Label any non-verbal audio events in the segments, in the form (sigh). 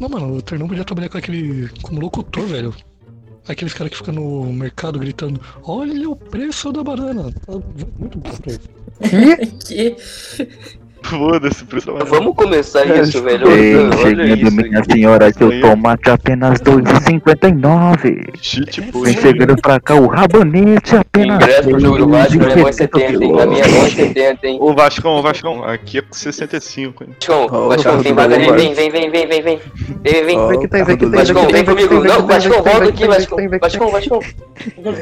Não, mano, o Ternão podia trabalhar com aquele. como locutor, velho. Aqueles caras que ficam no mercado gritando: Olha o preço da banana. Tá muito bom (laughs) que? Foda-se, mais. Vamos começar isso, velho. Ei, Olha chegando, isso. minha senhora, que o tomate apenas 2,59. Cheat Vem post. chegando pra cá o rabanete apenas Ingresso pro jogo do Vasco, minha mão é 70, hein? Na minha mão é 2,70. 70, hein? Ô Vascão, ô Vascão, aqui é com 65, hein? Vascão, Vascão, vem, vem, vem, vem, vem, vem, vem. Vem, vem, vem. Vascão, vem comigo. Não, Vascão, volta aqui, Vascão. Vascão, Vascão.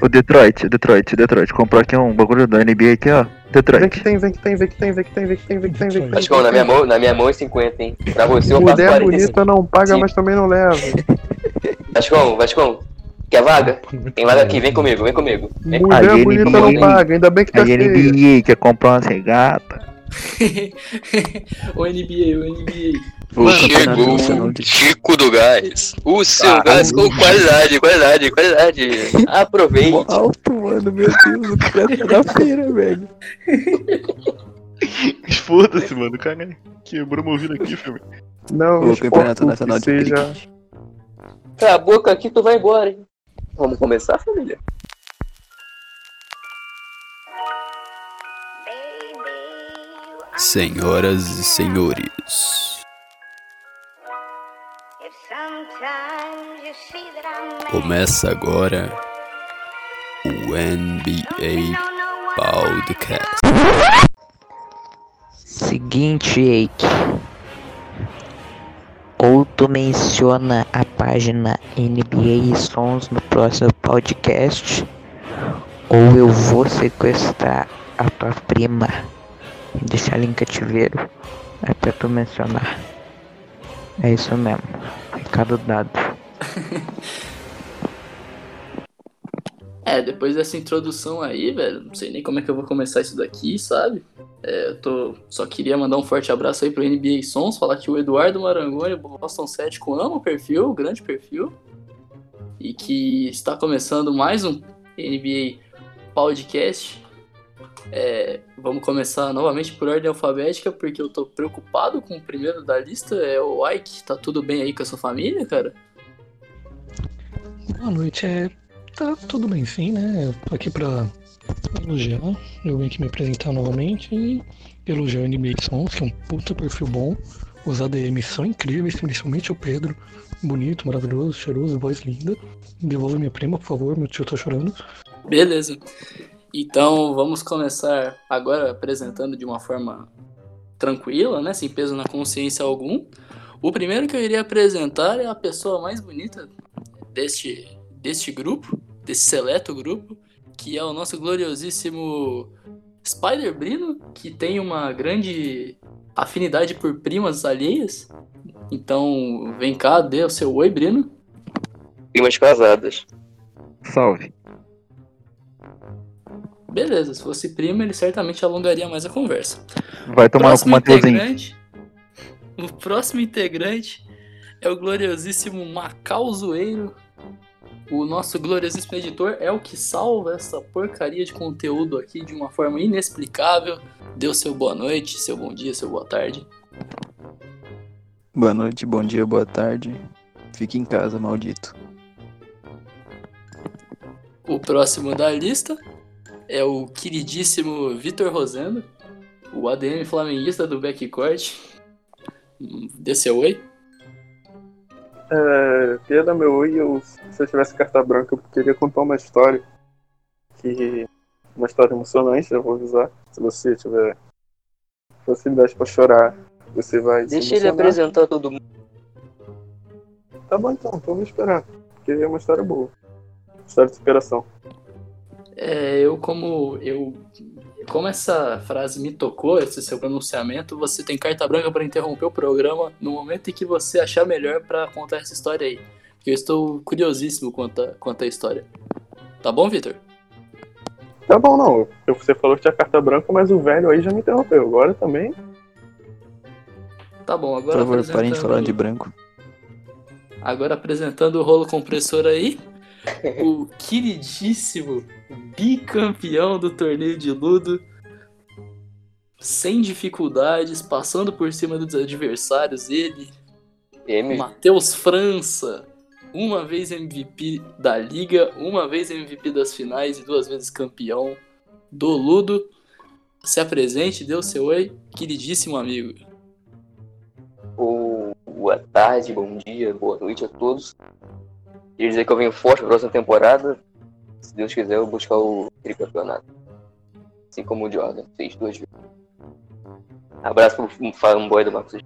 O Detroit, o Detroit, o Detroit. Comprou aqui um bagulho da NBA aqui, ó. Vem que Detroit. tem, vem que tem, vem que tem, vem que tem, vem que tem, vem que tem, vem que tem. Vascão, na minha mão, na minha mão é 50, hein? Pra você eu passo Mulher 40. bonita não paga, Sim. mas também não leva. (laughs) Vascão, Vascão. Quer vaga? Tem vaga aqui, vem comigo, vem comigo. Vem. Mulher bonita não paga, ainda bem que tá feia. NBA quer comprar umas regatas. (laughs) o NBA, o NBA. O Chegou de- Chico do Gás. O seu gás com qualidade, qualidade, qualidade. Aproveite. Alto, mano, meu Deus, o cara tá da feira, velho. (laughs) Foda-se, mano, o cara quebrou meu ouvido aqui, filho. Não, O campeonato nacional de Cala seja... Tá, a boca aqui, tu vai embora, hein? Vamos começar, família? Senhoras e senhores, começa agora o NBA Podcast. Seguinte, Eike. Ou tu menciona a página NBA Sons no próximo podcast, ou eu vou sequestrar a tua prima e deixar ela em cativeiro até tu mencionar. É isso mesmo. Recado dado. (laughs) É, depois dessa introdução aí, velho, não sei nem como é que eu vou começar isso daqui, sabe? É, eu tô, só queria mandar um forte abraço aí pro NBA Sons, falar que o Eduardo Marangoni, o Boston Cético, ama o perfil, grande perfil, e que está começando mais um NBA Podcast. É, vamos começar novamente por ordem alfabética, porque eu tô preocupado com o primeiro da lista, é o Ike. Tá tudo bem aí com a sua família, cara? Boa noite, é. Tá tudo bem sim, né? Eu tô aqui pra elogiar. Eu vim aqui me apresentar novamente e elogiar o NBA Sons, que é um puta perfil bom. Os ADMs são incríveis, principalmente o Pedro. Bonito, maravilhoso, cheiroso, voz linda. Devolva minha prima, por favor, meu tio tá chorando. Beleza. Então vamos começar agora apresentando de uma forma tranquila, né? Sem peso na consciência algum. O primeiro que eu iria apresentar é a pessoa mais bonita deste, deste grupo, desse seleto grupo, que é o nosso gloriosíssimo Spider Brino, que tem uma grande afinidade por primas alheias. Então vem cá, dê o seu oi, Brino. Primas casadas. Salve. Beleza, se fosse prima, ele certamente alongaria mais a conversa. Vai tomar o Mateuzinho. integrante, o próximo integrante é o gloriosíssimo Macau Zoeiro. O nosso gloriosíssimo editor é o que salva essa porcaria de conteúdo aqui de uma forma inexplicável. Deu seu boa noite, seu bom dia, seu boa tarde. Boa noite, bom dia, boa tarde. Fique em casa, maldito. O próximo da lista é o queridíssimo Vitor Rosendo, o ADM flamenguista do backcourt. Hum, Dê seu oi. É, dar meu oi, eu, se eu tivesse carta branca, eu queria contar uma história. Que. Uma história emocionante, eu vou avisar. Se você tiver facilidade pra chorar, você vai. se Deixa ele apresentar todo mundo. Tá bom então, então vamos esperar. Porque é uma história boa. História de superação. É, eu como eu como essa frase me tocou, esse seu pronunciamento, você tem carta branca para interromper o programa no momento em que você achar melhor para contar essa história aí. Porque eu estou curiosíssimo quanto a, quanto a história. Tá bom, Vitor? Tá bom, não. Eu- Você falou que tinha carta branca, mas o velho aí já me interrompeu. Agora também. Tá bom, Por agora favor, parem de apresentando- falar de branco. Agora apresentando o rolo compressor aí, (laughs) o queridíssimo bicampeão do torneio de Ludo, sem dificuldades, passando por cima dos adversários, ele, M. Matheus França, uma vez MVP da Liga, uma vez MVP das finais e duas vezes campeão do Ludo. Se apresente, dê o seu oi, queridíssimo amigo. Boa tarde, bom dia, boa noite a todos. Queria dizer que eu venho forte pra próxima temporada. Se Deus quiser, eu buscar o tricampeonato. Assim como o Jordan fez duas vezes. Abraço pro fanboy do Marcos.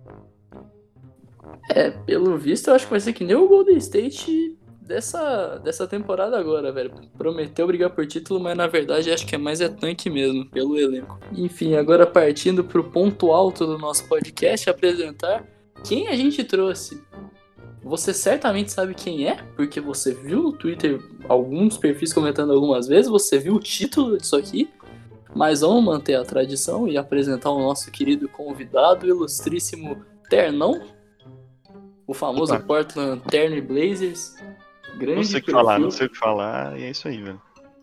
É, pelo visto, eu acho que vai ser que nem o Golden State dessa, dessa temporada agora, velho. Prometeu brigar por título, mas na verdade acho que é mais é tanque mesmo, pelo elenco. Enfim, agora partindo pro ponto alto do nosso podcast, apresentar quem a gente trouxe. Você certamente sabe quem é, porque você viu no Twitter alguns perfis comentando algumas vezes, você viu o título disso aqui. Mas vamos manter a tradição e apresentar o nosso querido convidado, ilustríssimo Ternão, o famoso Opa. Portland Terno Blazers. Grande Não sei o que falar, não sei o que falar, e é isso aí, velho.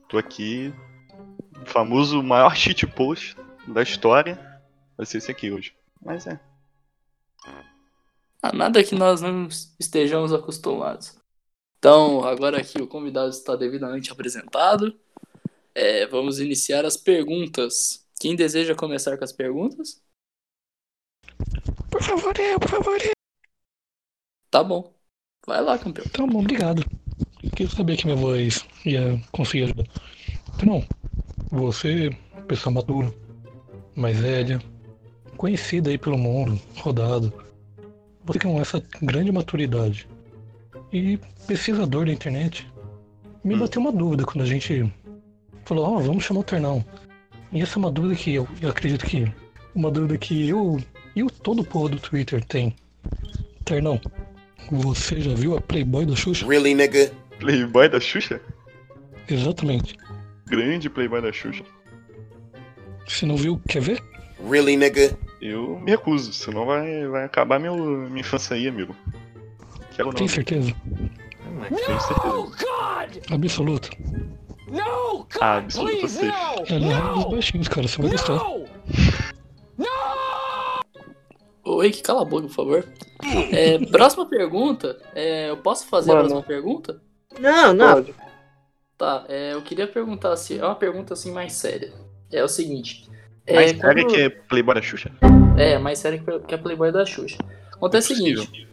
Tô aqui, o famoso maior (laughs) cheat post da história vai ser esse aqui hoje. Mas é. Ah, nada que nós não estejamos acostumados. Então, agora que o convidado está devidamente apresentado, é, vamos iniciar as perguntas. Quem deseja começar com as perguntas? Por favor, eu, por favor, eu. Tá bom. Vai lá, campeão. Tá bom, obrigado. Eu sabia que minha voz ia conseguir ajudar. Então, você, pessoa madura, mais velha, conhecida aí pelo mundo, rodado. Você com essa grande maturidade e pesquisador da internet, me Hum. bateu uma dúvida quando a gente falou, ó, vamos chamar o Ternão. E essa é uma dúvida que eu, eu acredito que uma dúvida que eu e o todo o povo do Twitter tem. Ternão, você já viu a Playboy do Xuxa? Really, nigga? Playboy da Xuxa? Exatamente. Grande Playboy da Xuxa. Se não viu, quer ver? Really, nigga? Eu me recuso, senão vai, vai acabar meu, minha infância aí, amigo. Quero não. Tem certeza? Tenho certeza. Absoluto. Ah, absoluto seja. Ela é dos baixinhos, cara, você vai gostar. Oi, que cala a boca, por favor. É, próxima pergunta. é, eu posso fazer a Mano. próxima pergunta? Não, não. Pode. Tá, é, eu queria perguntar assim, é uma pergunta assim mais séria. É o seguinte. É, Mas sério quando- que é Playboy da Xuxa? É, mais sério que- que a Playboy da Xuxa. Acontece o Possível. seguinte: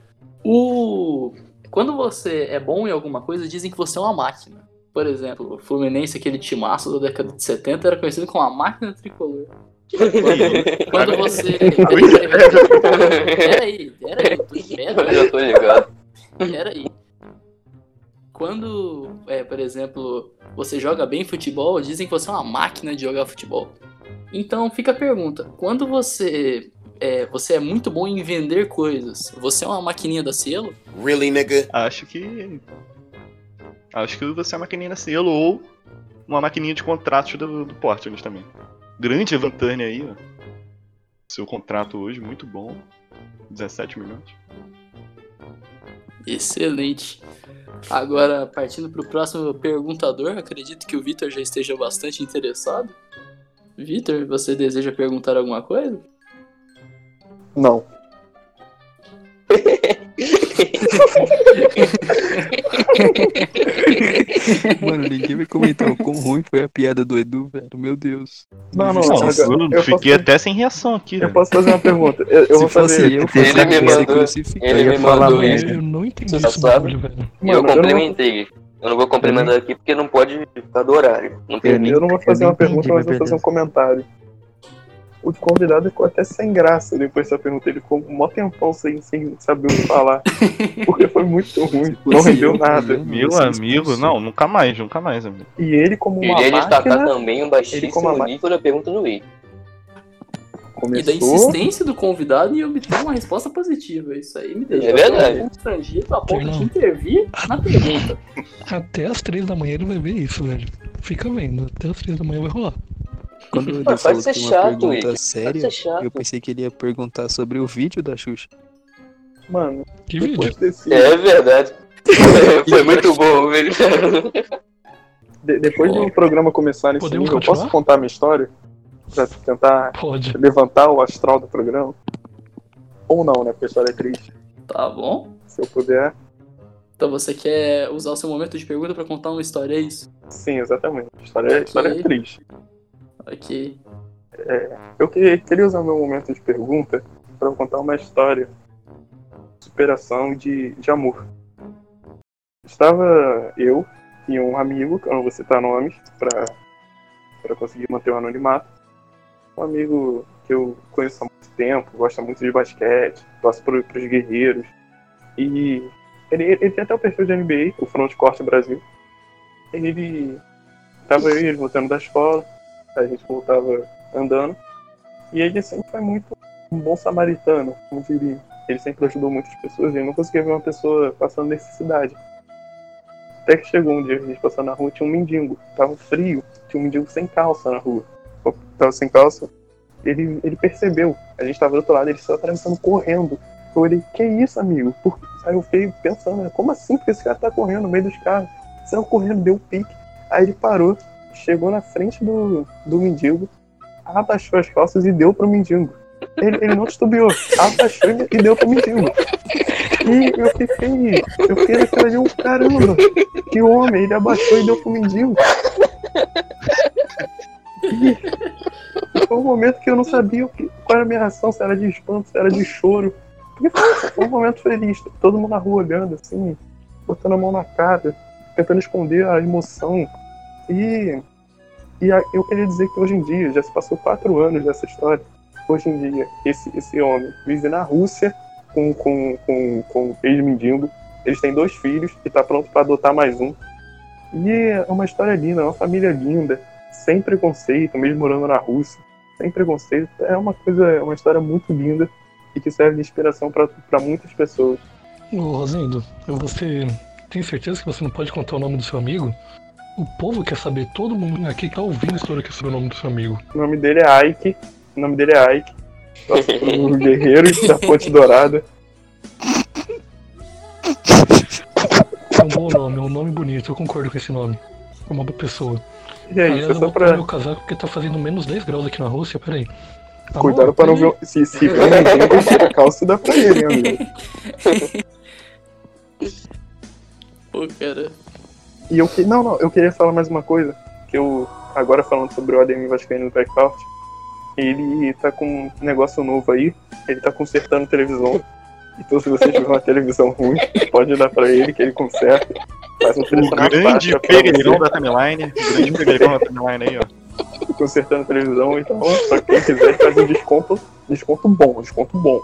o... quando você é bom em alguma coisa, dizem que você é uma máquina. Por exemplo, o Fluminense, aquele timaço da década de 70, era conhecido como a máquina tricolor. Quando, quando você. Peraí, peraí, peraí. Eu já tô ligado. Peraí. Quando, é, por exemplo, você joga bem futebol, dizem que você é uma máquina de jogar futebol. Então fica a pergunta: quando você é, você é muito bom em vender coisas, você é uma maquininha da Cielo? Really, nigga? Acho que. Acho que você é uma maquininha da selo ou uma maquininha de contratos do, do Portland também. Grande Evan Turner aí, ó. Seu contrato hoje, muito bom. 17 milhões. Excelente. Agora, partindo para o próximo perguntador, acredito que o Vitor já esteja bastante interessado. Vitor, você deseja perguntar alguma coisa? Não. Mano, ninguém vai comentar o quão ruim foi a piada do Edu, velho. Meu Deus. Não, não, Não, mas eu, eu, eu fiquei posso, até sem reação aqui, eu velho. posso fazer uma pergunta. Eu, eu vou fazer. eu, fosse Ele eu me mandou- crucificado. ele Eu me mandou isso. Eu não entendi bagulho, velho. Eu Mano, eu não, complementei. Eu não vou complementar aqui porque não pode ficar do horário. Não Eu permite. nem- eu não vou fazer eu uma entendi, pergunta, mas vou fazer um comentário. O convidado ficou até sem graça depois dessa pergunta. Ele ficou um mó tempão sem, sem saber o que falar. (laughs) Porque foi muito ruim. Não rendeu eu, nada. eu Meu amigo, não, nunca mais, nunca mais, amigo. E ele, como uma Queria destacar máquina, também ele como a baixíssimo nível da pergunta do Wii. E da começou. insistência do convidado em obter uma resposta positiva. Isso aí me deixou É verdade. constrangido a ponto de intervir na pergunta. (laughs) Até as três da manhã ele vai ver isso, velho. Fica vendo, até as três da manhã vai rolar. Quando o Edu Pode falou ser que uma chato, pergunta Wiki. Séria, ser chato. eu pensei que ele ia perguntar sobre o vídeo da Xuxa. Mano, Que vídeo? desse. É verdade. (laughs) Foi muito bom, velho. de- depois do programa começar nesse Podemos nível, eu posso contar a minha história? Pra tentar Pode. levantar o astral do programa? Ou não, né? Porque a história é triste. Tá bom? Se eu puder. Então você quer usar o seu momento de pergunta pra contar uma história, é isso? Sim, exatamente. História, a história é triste. Ok. Eu que- queria usar meu momento de pergunta para contar uma história de superação e de, de amor. Estava eu e um amigo, que eu não vou citar nomes para conseguir manter o anonimato. Um amigo que eu conheço há muito tempo, gosta muito de basquete, torce para os guerreiros. E ele, ele tem até o perfil de NBA, o Front Corte Brasil. Ele. Tava e ele voltando da escola, a gente voltava andando. E ele sempre foi muito um bom samaritano, como diria. Ele sempre ajudou muitas pessoas e eu não conseguia ver uma pessoa passando necessidade. Até que chegou um dia, a gente passando na rua, tinha um mendigo. Tava frio, tinha um mendigo sem calça na rua. Tava sem calça. Ele, ele percebeu. A gente tava do outro lado, ele saiu atravessando correndo. Eu olhei, que isso, amigo? Por... Aí eu pensando, né, como assim? Porque esse cara tá correndo no meio dos carros. Saiu correndo, deu um pique. Aí ele parou, chegou na frente do, do mendigo, abaixou as calças e deu pro mendigo. Ele, ele não titubeou, abaixou e deu pro mendigo. E eu fiquei, eu fiquei naquela de um caramba, que homem, ele abaixou e deu pro mendigo. E foi um momento que eu não sabia que, qual era a minha reação, se era de espanto, se era de choro. Porque foi, um momento feliz, todo mundo na rua olhando assim, botando a mão na cara, tentando esconder a emoção. E, e a- eu queria dizer que hoje em dia, já se passou quatro anos dessa história, hoje em dia, esse, esse homem vive na Rússia com, com, com, com ex-mendigo. Eles têm dois filhos e está pronto para adotar mais um. E é uma história linda, é uma família linda, sem preconceito, mesmo morando na Rússia, sem preconceito. É uma coisa, é uma história muito linda e que serve de inspiração para muitas pessoas. Ô, Rosendo, você tem certeza que você não pode contar o nome do seu amigo? O povo quer saber, todo mundo aqui que tá ouvindo a história quer saber o nome do seu amigo. O nome dele é Ike. O nome dele é Ike. O guerreiro da Ponte Dourada. É um bom nome, é um nome bonito, eu concordo com esse nome. É uma boa pessoa. E é isso, é eu só vou pra. meu casaco porque tá fazendo menos 10 graus aqui na Rússia, peraí. Tá Cuidado bom? pra não ver. Se, se for ninguém, tira a calça e dá pra ele, hein, amigo. (laughs) Pô, cara. E eu que. Não, não, eu queria falar mais uma coisa. Que eu. Agora falando sobre o Ademir Vascaíno do Backcourt. Ele tá com um negócio novo aí. Ele tá consertando televisão. Então se você tiver uma televisão ruim, pode dar pra ele que ele conserta. Faz um O preço grande pereirão da timeline. O grande pereirão da timeline aí, ó. consertando a televisão, então, pra quem quiser, faz um desconto, desconto bom, desconto bom.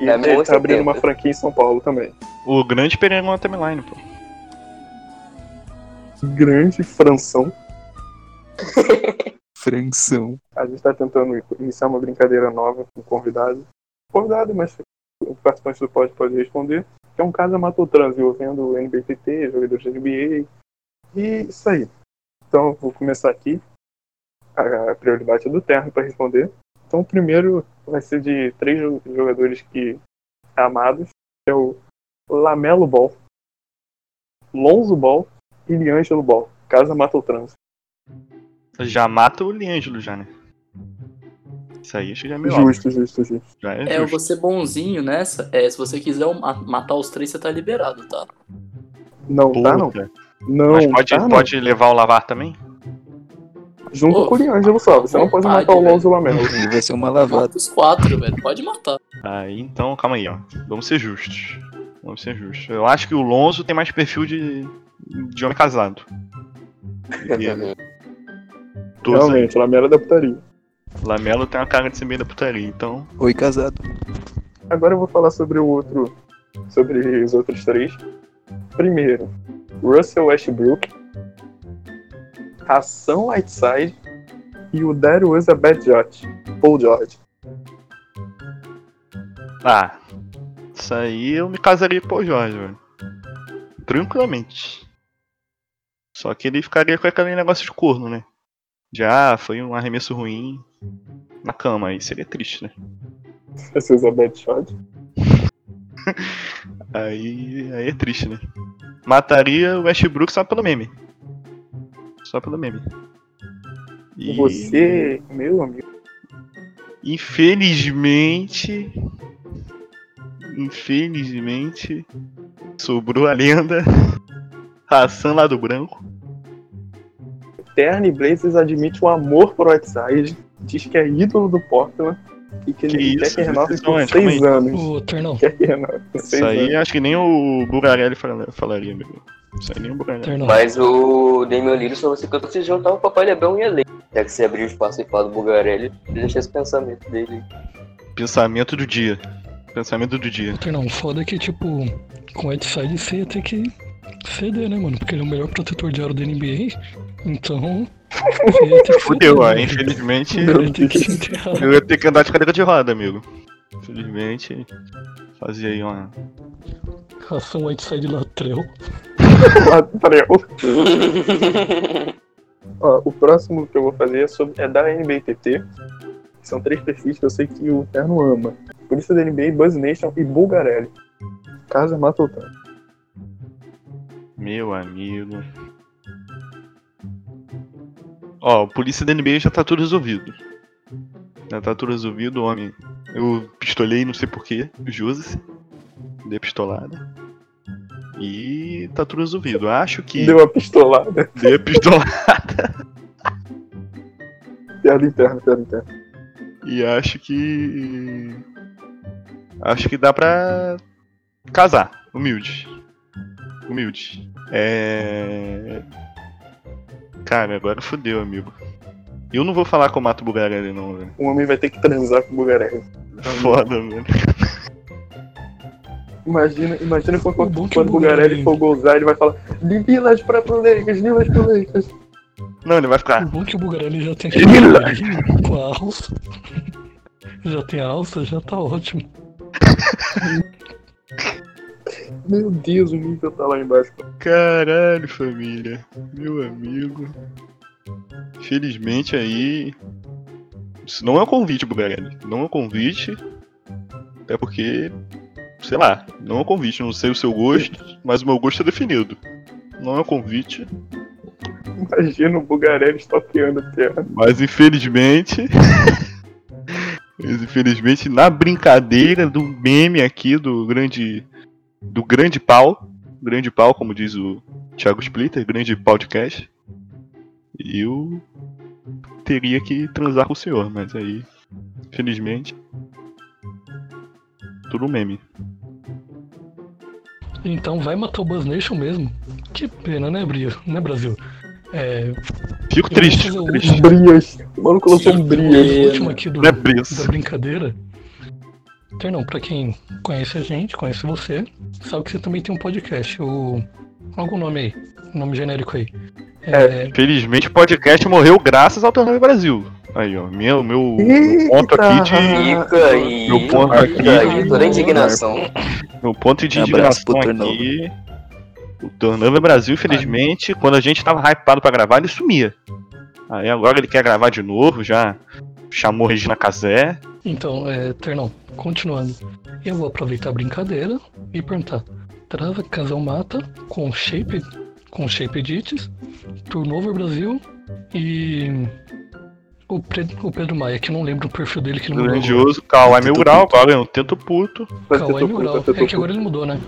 E É, ele tá abrindo 70. uma franquia em São Paulo também. O grande pereirão da timeline, pô. Grande Franção. (laughs) Franção. A gente tá tentando iniciar uma brincadeira nova com o convidado. Convidado, mas o participante do pod pode responder. Que é um caso trans envolvendo o NBTT, jogadores de NBA. E isso aí. Então, vou começar aqui. A prioridade é do Terra para responder. Então, o primeiro vai ser de três jo- jogadores que amados. Que é o Lamelo Ball, Lonzo Ball e Liangelo Ball. Casa mata o trans. Já mata o Liangelo já, né? Isso aí acho que já é meio Justo, óbvio. justo, justo. Já é, É, eu justo. vou ser bonzinho nessa. É, se você quiser ma- matar os três, você tá liberado, tá? Não, tá não. Puta. Não, Mas pode, tá não. pode levar o lavar também? Junto Ô, com o Liangelo só. Você não pode vontade, matar o velho. Lonzo e o Lamelo. Ele vai ser uma lavada. Mata os quatro, velho. Pode matar. Aí, então, calma aí, ó. Vamos ser justos. Vamos ser justos. Eu acho que o Lonzo tem mais perfil de, de homem casado. (laughs) E todos aí. Realmente, o Lamelo é da putaria. Lamelo tem uma cara de ser meio da putaria, então. Oi, casado. Agora eu vou falar sobre o outro. Sobre os outros três. Primeiro, Russell Westbrook, Hassan Whiteside e o There Was a Bad Judge, Paul George. Ah, isso aí eu me casaria com o Jorge, velho. Tranquilamente. Só que ele ficaria com aquele negócio de corno, né? Ah, foi um arremesso ruim na cama, aí seria triste, né? Esse was a Bad Shot. Aí, aí é triste, né? Mataria o Westbrook só pelo meme. Só pelo meme. E, Você, meu amigo. Infelizmente. infelizmente, sobrou a lenda (laughs) Hassan lá do branco. Terny Blazers admite um amor por Whiteside, diz que é ídolo do Portland e que, Que ele quer isso, que renove por seis anos. Ternão, Quer que renove por seis Isso aí anos. acho que nem o Bugarelli fala- falaria, amigo. Isso aí nem o Bugarelli. Ternão. Mas o Damian Lillard só você cantou se juntar o Papai Lebron e a Lei. Já que você abriu espaço e fala do Bugarelli, deixa esse pensamento dele. Pensamento do dia. Pensamento do dia. Ternão, foda é que, tipo, com o Whiteside você ia ter que ceder, né, mano? Porque ele é o melhor protetor de aro da NBA. Então. Fudeu, ó. Infelizmente, Ele ia que eu ia ter que andar de cadeira de roda, amigo. Infelizmente, fazia aí uma. Ração Whiteside Latrell. Latrell. (laughs) Ó, o próximo que eu vou fazer é, sobre, é da NBTT. São três perfis que eu sei que o Terno ama. Polícia da NBA, Buzz Nation e Bulgarelli. Casa mata o Terno. Meu amigo. Ó, polícia da NBA já tá tudo resolvido. Já tá tudo resolvido, homem. Eu pistolei, não sei porquê, o Joseph. Dei pistolada. E tá tudo resolvido. Acho que. Deu uma pistolada. Dei a pistolada. Piada interna, piada interna. E acho que. Acho que dá pra casar. Humilde. Humilde. É. Cara, agora fodeu, amigo. Eu não vou falar com o Mato Bugarelli, não, velho. O homem vai ter que transar com o Bulgarelli. Foda, mano. Imagina, imagina quando, O bom quando o o Bulgarelli- for gozar, ele vai falar Lillard pra Lakers, Lillard pro Lakers. Não, ele vai O ficar. bom é que o Bugarelli já tem aquele com a alça. Já tem a alça, já tá ótimo. (laughs) Meu Deus, o nível tá lá embaixo. Caralho, família. Meu amigo. Felizmente aí. Isso não é um convite, Bugarelli. Não é um convite. Até porque. Sei lá, não é um convite. Não sei o seu gosto, mas o meu gosto é definido. Não é um convite, Imagina o Bulgarelli stalkeando o Terno. mas infelizmente. (laughs) mas infelizmente, na brincadeira do meme aqui do grande. Do grande pau. Grande pau, como diz o Thiago Splitter, grande podcast. Eu teria que transar com o senhor, mas aí, felizmente, tudo meme. Então vai matar o Buzz Nation mesmo. Que pena, né, Brio? Né, Brasil? É, Fico triste, fico. Brias. O maluco lançou um Brias. último aqui do, Não é Brias. da brincadeira. Ternão, pra quem conhece a gente, conhece você, sabe que você também tem um podcast. O... Algum nome aí, nome genérico aí. É, Felizmente o podcast morreu graças ao Torneio Brasil. Aí, ó, meu, meu, meu ponto aqui de. Fica aí. Meu ponto aqui. Fica aí, toda a indignação. Meu ponto de Um indignação aqui. O Turnover Brasil, infelizmente, quando a gente tava hypado pra gravar, ele sumia. Aí agora ele quer gravar de novo, já chamou Regina Casé. Então, é, Ternão, continuando. Eu vou aproveitar a brincadeira e perguntar. Trava Casal Mata com Shape, com Shape Edits, Turnover Brasil e o, Pre- o Pedro Maia, que eu não lembro o perfil dele que ele mudou. Grandioso, Kawhi Mil Grau, agora eu tento puto. Kawhi topo, Migral. É que agora ele mudou, né?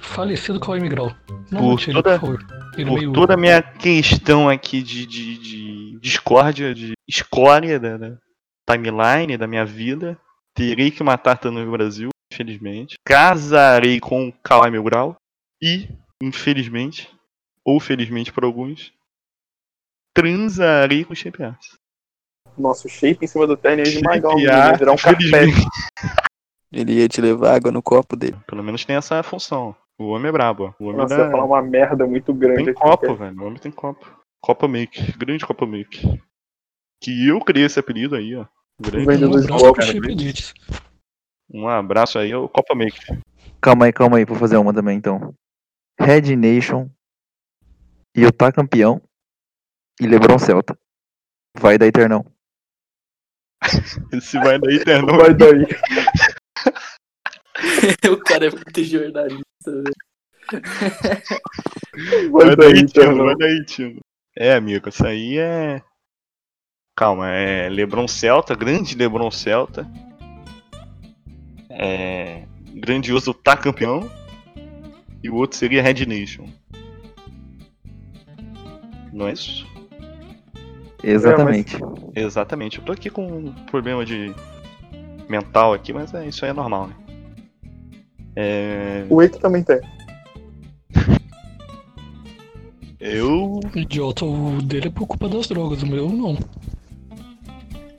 Falecido Kawhi Migral. Não Por ele, toda- por favor. Ele Por meio... toda a minha questão aqui de, de, de discórdia, de escória da, da timeline da minha vida, terei que matar Turnover Brasil, infelizmente. Casarei com o Kawhi Mil Grau e, infelizmente, ou felizmente para alguns, transarei com o Shape Arts. Nossa, o shape em cima do Terno ia esmagar o menino, Arts, virar um infelizmente. Ele ia te levar água no copo dele. Pelo menos tem essa função. O homem é brabo. O homem Nossa, dá- ia falar uma merda muito grande Tem aqui. copo, velho. O homem tem copo. Copa Make. Grande Copa Make. Que eu criei esse apelido aí, ó. Grande. Um abraço. Um aí ao Copa Make. Calma aí, calma aí, vou fazer uma também então. Red Nation, Utah campeão e LeBron Celta. Vai da Eternão. (laughs) Esse vai daí, Ternon. Vai daí. (laughs) o cara é muito jornalista, velho. Vai Vai daí, daí, Tino. Vai daí, Tino. É, amigo, isso aí é. Calma, é Lebron Celta, grande Lebron Celta. É. grandioso tá campeão. E o outro seria Red Nation. Não é isso? Exatamente. Exatamente. Eu tô aqui com um problema de mental aqui, mas é, isso aí é normal, né? É, O Eito também tem. eu. Idiota, o dele é por culpa das drogas, o meu não.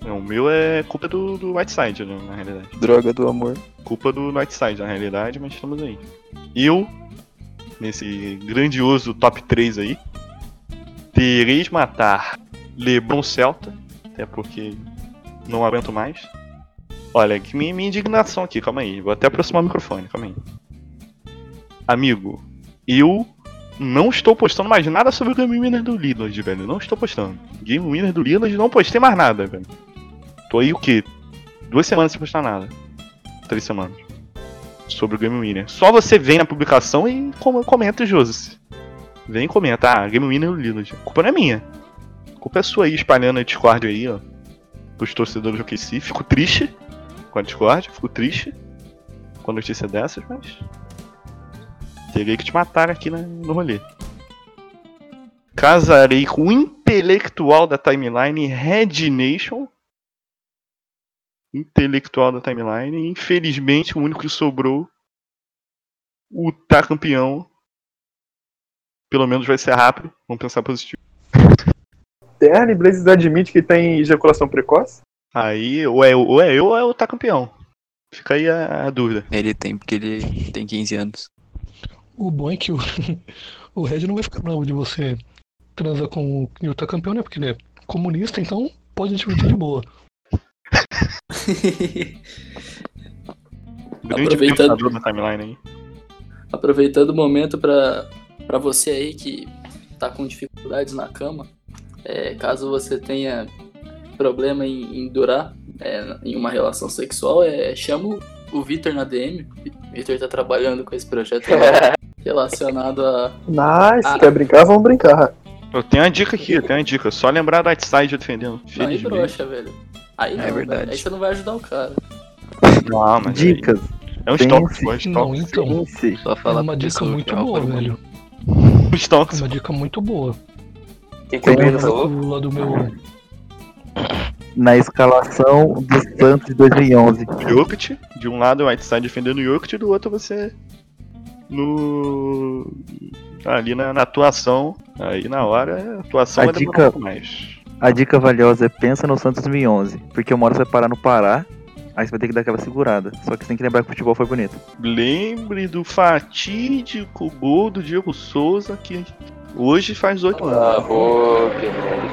O meu é culpa do, do Whiteside, né, na realidade. Droga do amor. Culpa do Whiteside, na realidade, mas estamos aí. Eu, nesse grandioso top 3 aí, terei de matar Lebron Celta, até porque não aguento mais. Olha, que minha, minha indignação aqui, calma aí. Vou até aproximar o microfone, calma aí. Amigo, eu não estou postando mais nada sobre o Game Winner do Lillard, velho. Não estou postando. Game Winner do Lillard, não postei mais nada, velho. Tô aí o quê? Duas semanas sem postar nada. Três semanas. Sobre o Game Winner. Só você vem na publicação e com- comenta, Josi. Vem e comenta. Ah, Game Winner do Lillard. A culpa não é minha. A culpa é sua aí, espalhando a Discord aí, ó. Pros torcedores do QC. Fico triste com a Discord, fico triste com a notícia dessas, mas. Teria que te matar aqui no rolê. Casarei com o intelectual da timeline Red Nation. Intelectual da timeline. E, infelizmente, o único que sobrou. O tá campeão. Pelo menos vai ser rápido. Vamos pensar positivo. Terny Blazes admite que tem ejaculação precoce? Aí, ou é, ou é eu ou é o tá campeão. Fica aí a, a dúvida. Ele tem, porque ele tem 15 anos. O bom é que o, (laughs) o Red não vai ficar bravo de você transar com o Yuta campeão, né? Porque ele é comunista, então pode divertir de boa. (laughs) Aproveitando- da timeline aí. Aproveitando o momento pra pra você aí que tá com dificuldades na cama, é, caso você tenha problema em, em durar é, em uma relação sexual, é, chama o- Vitor na DM. O Vitor tá trabalhando com esse projeto (laughs) relacionado a. Nice, Ah. quer brincar? Vamos brincar. Eu tenho uma dica aqui, eu tenho uma dica. Só lembrar do Outside defendendo. Não, aí Felizmente. broxa, velho. Aí não, É verdade. velho. Aí você não vai ajudar o cara. Não, mas aí- Dicas. É um Pense. stalk, pô, é um stalk. então. Pense. Só É falar uma pra dica muito é boa, velho. Um stalk. É uma dica muito boa. O que, Bruno Lembra falou? do meu. Na escalação do Santos de 2011. (laughs) Jokic, de um lado o Whiteside defendendo o Jokic, do outro você no ali na, na atuação, aí na hora a atuação A vai demorar dica- um pouco mais. A dica valiosa é pensa no Santos 2011. Porque uma hora você vai parar no Pará, aí você vai ter que dar aquela segurada. Só que você tem que lembrar que o futebol foi bonito. Lembre do fatídico gol do Diego Souza que hoje faz oito Ah, anos. boca, mano.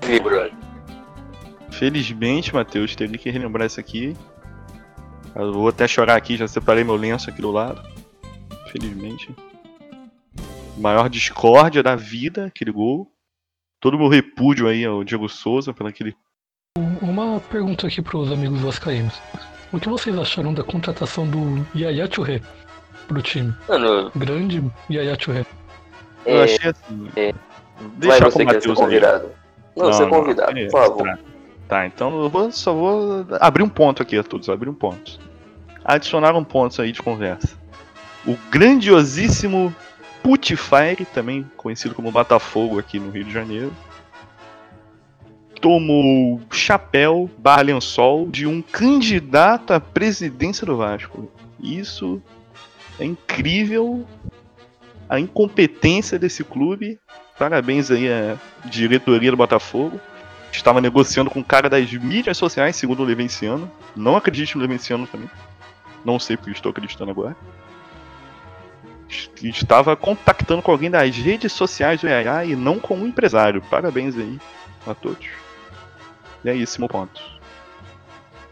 Teve, brother. Felizmente, Matheus, teve que relembrar isso aqui. Eu vou até chorar aqui, já separei meu lenço aqui do lado. Felizmente. Maior discórdia da vida, aquele gol. Todo o meu repúdio aí ao Diego Souza pelo aquele. Uma pergunta aqui pros amigos vascaínos. O que vocês acharam da contratação do Yaya Touré pro time? Mano, Grande Yaya Touré. Eu é, achei assim. é. Deixa vai com você o é ser Matheus aí. convidado. Não, ser convidado, beleza, por favor. Tá. Tá, então eu vou, só vou abrir um ponto aqui a todos, abrir um ponto. Adicionar um ponto aí de conversa. O grandiosíssimo Putifire, também conhecido como Botafogo aqui no Rio de Janeiro, tomou chapéu barra lençol de um candidato à presidência do Vasco. Isso é incrível. A incompetência desse clube. Parabéns aí à diretoria do Botafogo. Estava negociando com o cara das mídias sociais, segundo o Levenciano. Não acredite no Levenciano também. Não sei porque estou acreditando agora. Estava contactando com alguém das redes sociais do EA e não com um empresário. Parabéns aí a todos. E é esse meu ponto.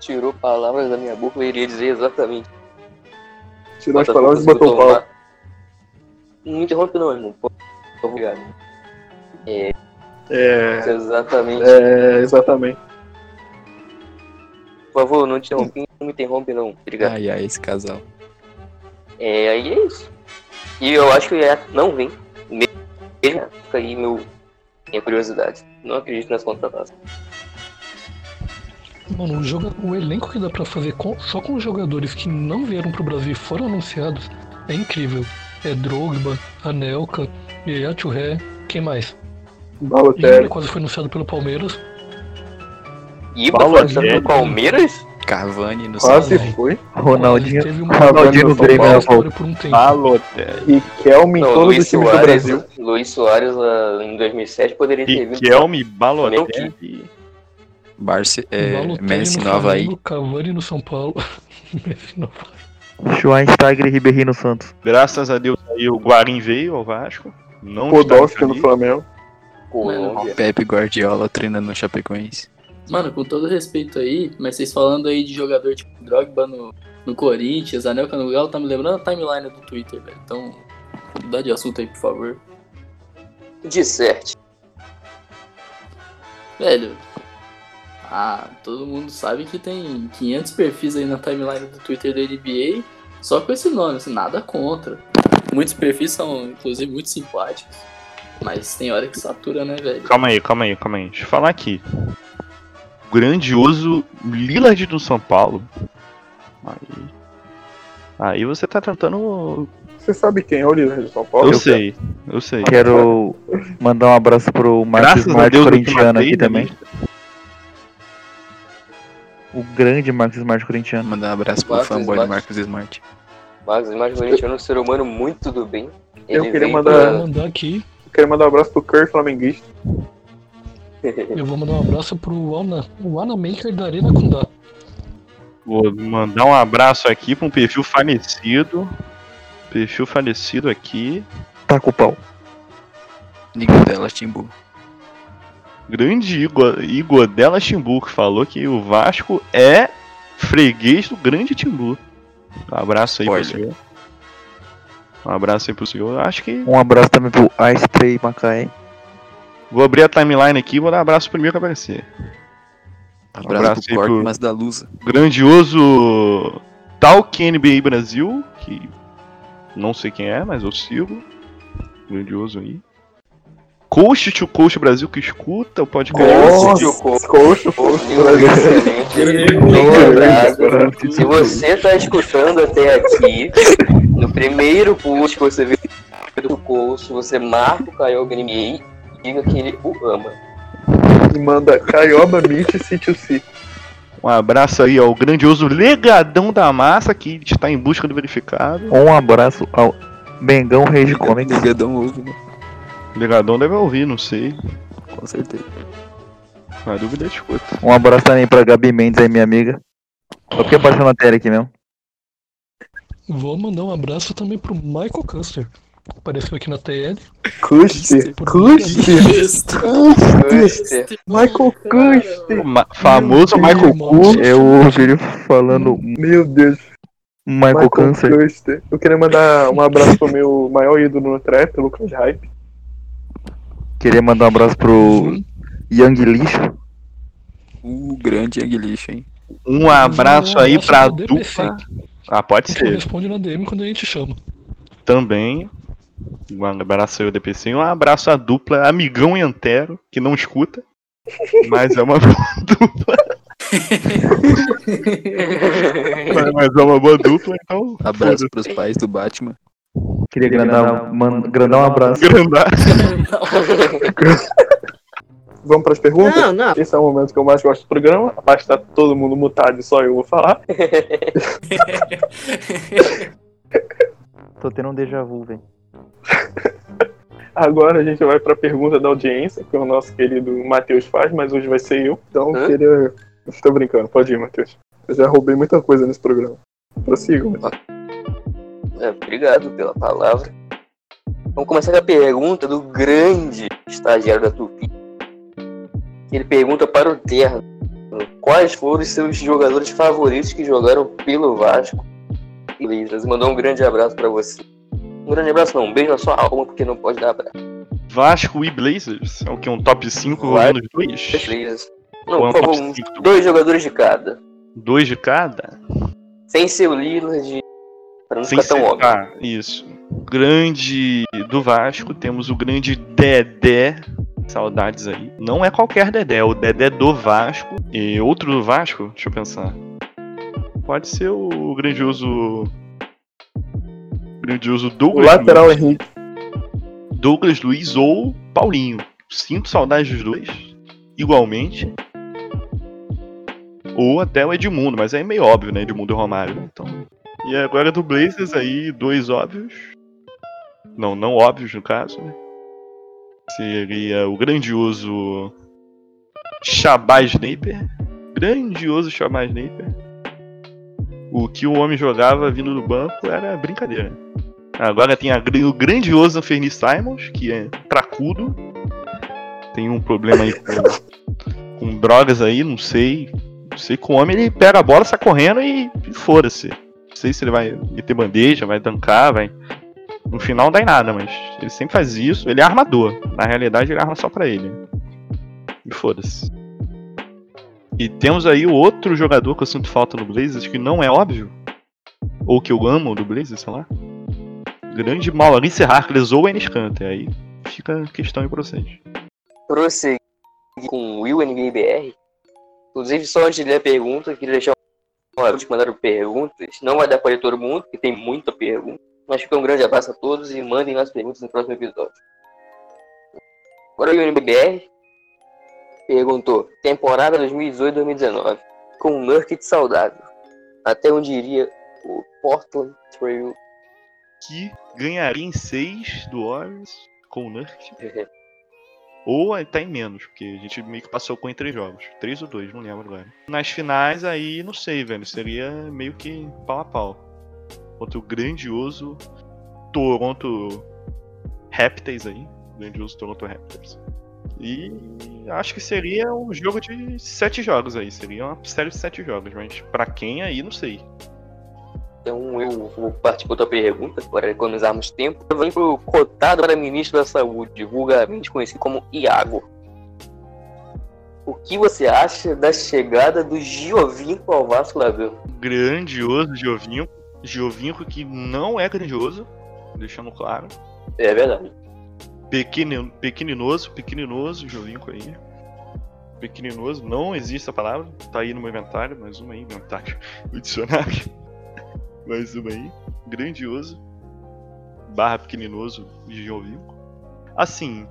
Tirou palavras da minha boca, eu iria dizer exatamente. Tirou as palavras e botou o pau. Não me interrompe não, irmão. Obrigado. É, Exatamente. é, exatamente. Por favor, não, interrompe, não me interrompe não. Obrigado. Ai, ai, esse casal. É, aí é isso. E eu acho que o Iaia não vem. Mesmo. Fica aí meu, minha curiosidade. Não acredito nas contratações. Mano, o, joga... o elenco que dá pra fazer com- só com os jogadores que não vieram pro Brasil e foram anunciados é incrível. É Drogba, Anelka, Yaya Touré, quem mais? Ibra Balotelli. quase foi anunciado pelo Palmeiras. Ibra foi anunciado no Palmeiras? Cavani no Quase São foi. Ronaldinho, Teve uma Ronaldinho no São Grêmio Paulo. na volta. por um tempo. Balotelli. E Kelme em Não, todos Luiz os times do Soares, Brasil. Luiz Soares lá em 2007 poderia ter vindo. Riquelme, Balotelli. Barce, é, Balotelli Messi no no Havaí. Cavani no São Paulo. (laughs) Messi no Havaí. Schweinsteiger e Ribeirinho no Santos. Graças a Deus aí o Guarim veio ao Vasco. Não Podolski no. Flamengo. Colômbia. Pepe Guardiola treinando no Chapecoense. Mano, com todo respeito aí, mas vocês falando aí de jogador tipo Drogba no, no Corinthians, Anelka no Galo, tá me lembrando a timeline do Twitter, velho. Então, mudar de assunto aí, por favor. De certo. Velho, ah, todo mundo sabe que tem 500 perfis aí na timeline do Twitter da NBA, só com esse nome, assim, nada contra. Muitos perfis são, inclusive, muito simpáticos. Mas tem hora que satura, né, velho? Calma aí, calma aí, calma aí. Deixa eu falar aqui. Grandioso Lillard do São Paulo. Aí. Aí você tá tentando. Você sabe quem é o líder de São Paulo? Eu sei, eu sei. Quero mandar um abraço pro Marcos Smart eu corintiano aqui né, também. O grande Marcos Smart corintiano. Mandar um abraço pro Marcos fanboy Smart. do Marcos Smart. Marcos Smart Corintiano é um ser humano muito do bem. Eu Ele queria vem mandar- Eu pra- mandar aqui, Eu queria mandar um abraço pro Curry Flamenguista. Eu (laughs) vou mandar um abraço pro Ana, o Anamaker da Arena Kundá. Vou mandar um abraço aqui pra um perfil falecido. Perfil falecido aqui. Tá com o pau. Liga dela, Timbu. Grande Igor, Igor Della Timbu, que falou que o Vasco é freguês do grande Timbu. Um abraço aí pro senhor. Um abraço aí pro senhor. Acho que. Um abraço também pro Ice Play Macaé. Vou abrir a timeline aqui e vou dar um abraço primeiro que aparecer. Abraço, abraço aí pro pro- Cormas da Lusa. grandioso Talk NBA Brasil, que não sei quem é, mas eu sigo. Grandioso aí. Coach to Coach Brasil que escuta o podcast. Nossa, Coxa, coxa, coxa. Excelente. Lembrado. Se você tá escutando até aqui, no primeiro post que você vê do curso, você marca o Caio NBA e diga que ele o ama. E manda Caioba Meet C2C. Um abraço aí ao grandioso Legadão da Massa, que está em busca do verificado. Um abraço ao Bengão Rage Comics. Ligadão ouve, né? Legadão deve ouvir, não sei. Com certeza. Na dúvida eu escuta. Um abraço também pra Gabi Mendes aí, minha amiga. Só porque apareceu na tela aqui mesmo. Vou mandar um abraço também pro Michael Custer. Apareceu aqui na TL. Custer, Custer, (laughs) Custer. Michael Custer. O ma- famoso Meu Michael Ku. Eu ouvi ele falando Meu Deus, Michael Câncer. Custer. Eu queria mandar um abraço pro meu maior ídolo no trap, Lucas Hype. Queria mandar um abraço pro Young Lixo. O grande Yang Lixo, hein? Um abraço aí pra dupla. Ah, pode ser. responde na DM quando a gente chama. Também. Um abraço aí DPC. Um abraço à dupla Amigão e Antero, que não escuta. Mas é uma (laughs) boa dupla. Mas- é uma boa dupla, então. Abraço pros pais do Batman. Queria grandar, man, grandar um abraço. Grandar. (laughs) Vamos pras perguntas? Não, não. Esse é o momento que eu mais gosto do programa. A parte tá todo mundo mutado e só eu vou falar. (laughs) Tô tendo um déjà vu, velho. (laughs) Agora a gente vai pra pergunta da audiência, que o nosso querido Matheus faz, mas hoje vai ser eu. Então eu Hã? queria. Tô brincando, pode ir, Matheus. Eu já roubei muita coisa nesse programa. Prossiga, Matheus. É, obrigado pela palavra. Vamos começar com a pergunta do grande estagiário da Tupi. Ele pergunta para o Terno quais foram os seus jogadores favoritos que jogaram pelo Vasco e. Mandou um grande abraço para você. Um grande abraço não, um beijo na sua alma, porque não pode dar abraço. Vasco e Blazers. É o que? Um top 5 Vai. rolando os dois? Ou Não, é um por favor, um- 5? dois jogadores de cada. Dois de cada? Sem ser o Lillard, para não Sem ficar tão ser- óbvio. Ah, isso. Grande do Vasco, temos o grande Dedé. Saudades aí. Não é qualquer Dedé, é o Dedé do Vasco. E outro do Vasco, deixa eu pensar. Pode ser o grandioso. Grandioso O Douglas lateral Luiz. Henrique. Douglas Luiz ou Paulinho. Sinto saudades dos dois. Igualmente. Ou até o Edmundo, mas aí é meio óbvio, né? Edmundo e Romário. Então. E agora do Blazers aí, dois óbvios. Não, não óbvios no caso, né? Seria o grandioso Shabazz Napier. Grandioso Shabazz Napier. O que o homem jogava vindo do banco era brincadeira. Agora tem a o grandioso Fernie Simons, que é cracudo. Tem um problema aí com, (laughs) com drogas aí, não sei. Não sei que o homem ele pega a bola, sai correndo e, e foda-se. Não sei se ele vai meter bandeja, vai dancar, vai. No final não dá em nada, mas ele sempre faz isso. Ele é armador. Na realidade, ele arma só pra ele. E foda-se. E temos aí o outro jogador que eu sinto falta no Blazers, que não é óbvio. Ou que eu amo do Blazers, sei lá. Grande Maurice Harkless ou Enes Kanter. Aí fica a questão aí pra vocês. prosseguir com o Will NBBR. Inclusive, só antes de ler a pergunta, eu queria deixar aviso que mandaram perguntas. Não vai dar para ler todo mundo, porque tem muita pergunta. Mas fica um grande abraço a todos e mandem mais perguntas no próximo episódio. Agora o NBBR perguntou: temporada 2018-2019, com um Nurkic saudável. Até onde iria o Portland Trail Que ganharia em 6 do Warriors com o Nurk. Ou até em menos, porque a gente meio que passou com em três jogos. Três ou dois, não lembro agora. Nas finais, aí, não sei, velho. Seria meio que pau a pau. Contra o grandioso Toronto Raptors aí. Grandioso Toronto Raptors. E acho que seria um jogo de sete jogos aí. Seria uma série de sete jogos. Mas pra quem aí, não sei. Então eu vou partir para outra pergunta, para economizarmos tempo. Eu venho pro cotado para ministro da Saúde, vulgarmente conhecido como Iago. O que você acha da chegada do Giovinco ao Vasco da Gama? Grandioso Giovinco. Giovinco que não é grandioso. Deixando claro. É verdade. Pequeno, pequeninoso, pequeninoso, Jovinco aí. Pequeninoso, não existe a palavra, tá aí no meu inventário, mais uma aí, inventário, (laughs) o dicionário. (laughs) mais uma aí, grandioso, barra pequeninoso de Jovinco. Assim,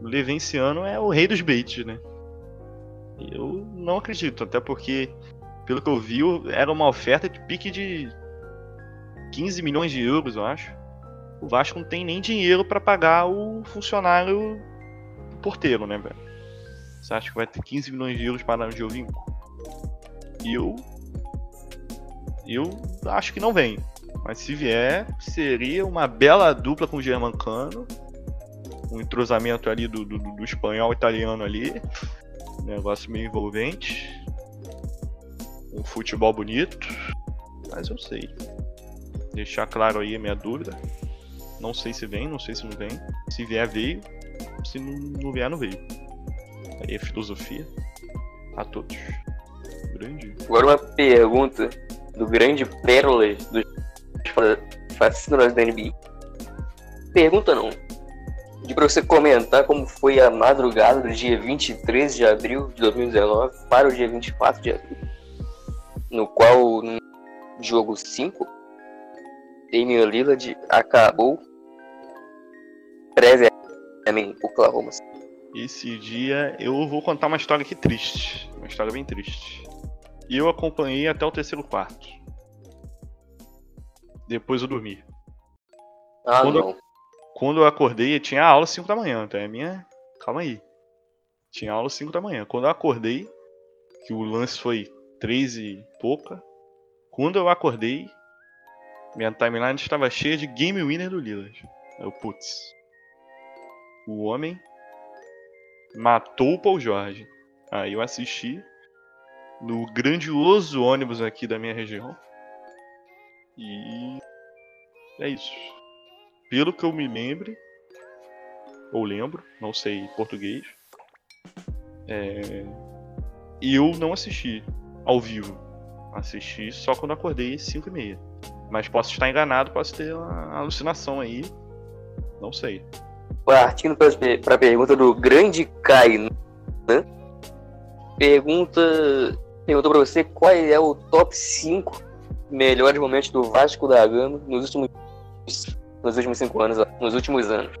o Levenciano é o rei dos baits, né? Eu não acredito, até porque, pelo que eu vi, era uma oferta de pique de 15 milhões de euros, eu acho. O Vasco não tem nem dinheiro pra pagar o funcionário do porteiro, né, velho? Você acha que vai ter 15 milhões de euros para o Giovinco? Eu. Eu acho que não vem. Mas se vier, seria uma bela dupla com o Germancano. Um entrosamento ali do, do, do espanhol italiano ali. Um negócio meio envolvente. Um futebol bonito. Mas eu sei. Deixar claro aí a minha dúvida. Não sei se vem, não sei se não vem. Se vier, veio. Se não, não vier, não veio. Aí é filosofia. A todos. Grande. Agora uma pergunta do grande pérola dos fascínoras da NBA. Pergunta não. De pra você comentar como foi a madrugada do dia 23 de abril de 2019 para o dia 24 de abril. No qual, no jogo 5, Damian Lillard acabou previamente Oklahoma. Esse dia eu vou contar uma história aqui triste. Uma história bem triste. E eu acompanhei até o terceiro quarto. Depois eu dormi. Ah, Quando- não. Quando eu acordei, tinha aula às 5 da manhã, então é minha. Calma aí. Tinha aula às 5 da manhã. Quando eu acordei, que o lance foi 3 e pouca. Quando eu acordei, minha timeline estava cheia de game winner do Lillard. Eu, putz. O homem matou o Paul George. Aí eu assisti no grandioso ônibus aqui da minha região. E é isso. Pelo que eu me lembre, ou lembro, não sei português, é, eu não assisti ao vivo. Assisti só quando acordei às 5 e meia. Mas posso estar enganado, posso ter uma alucinação aí. Não sei. Partindo para a pergunta do grande Kainan, pergunta perguntou para você qual é o top 5 melhores momentos do Vasco da Gama nos últimos nos últimos 5 anos, nos últimos anos.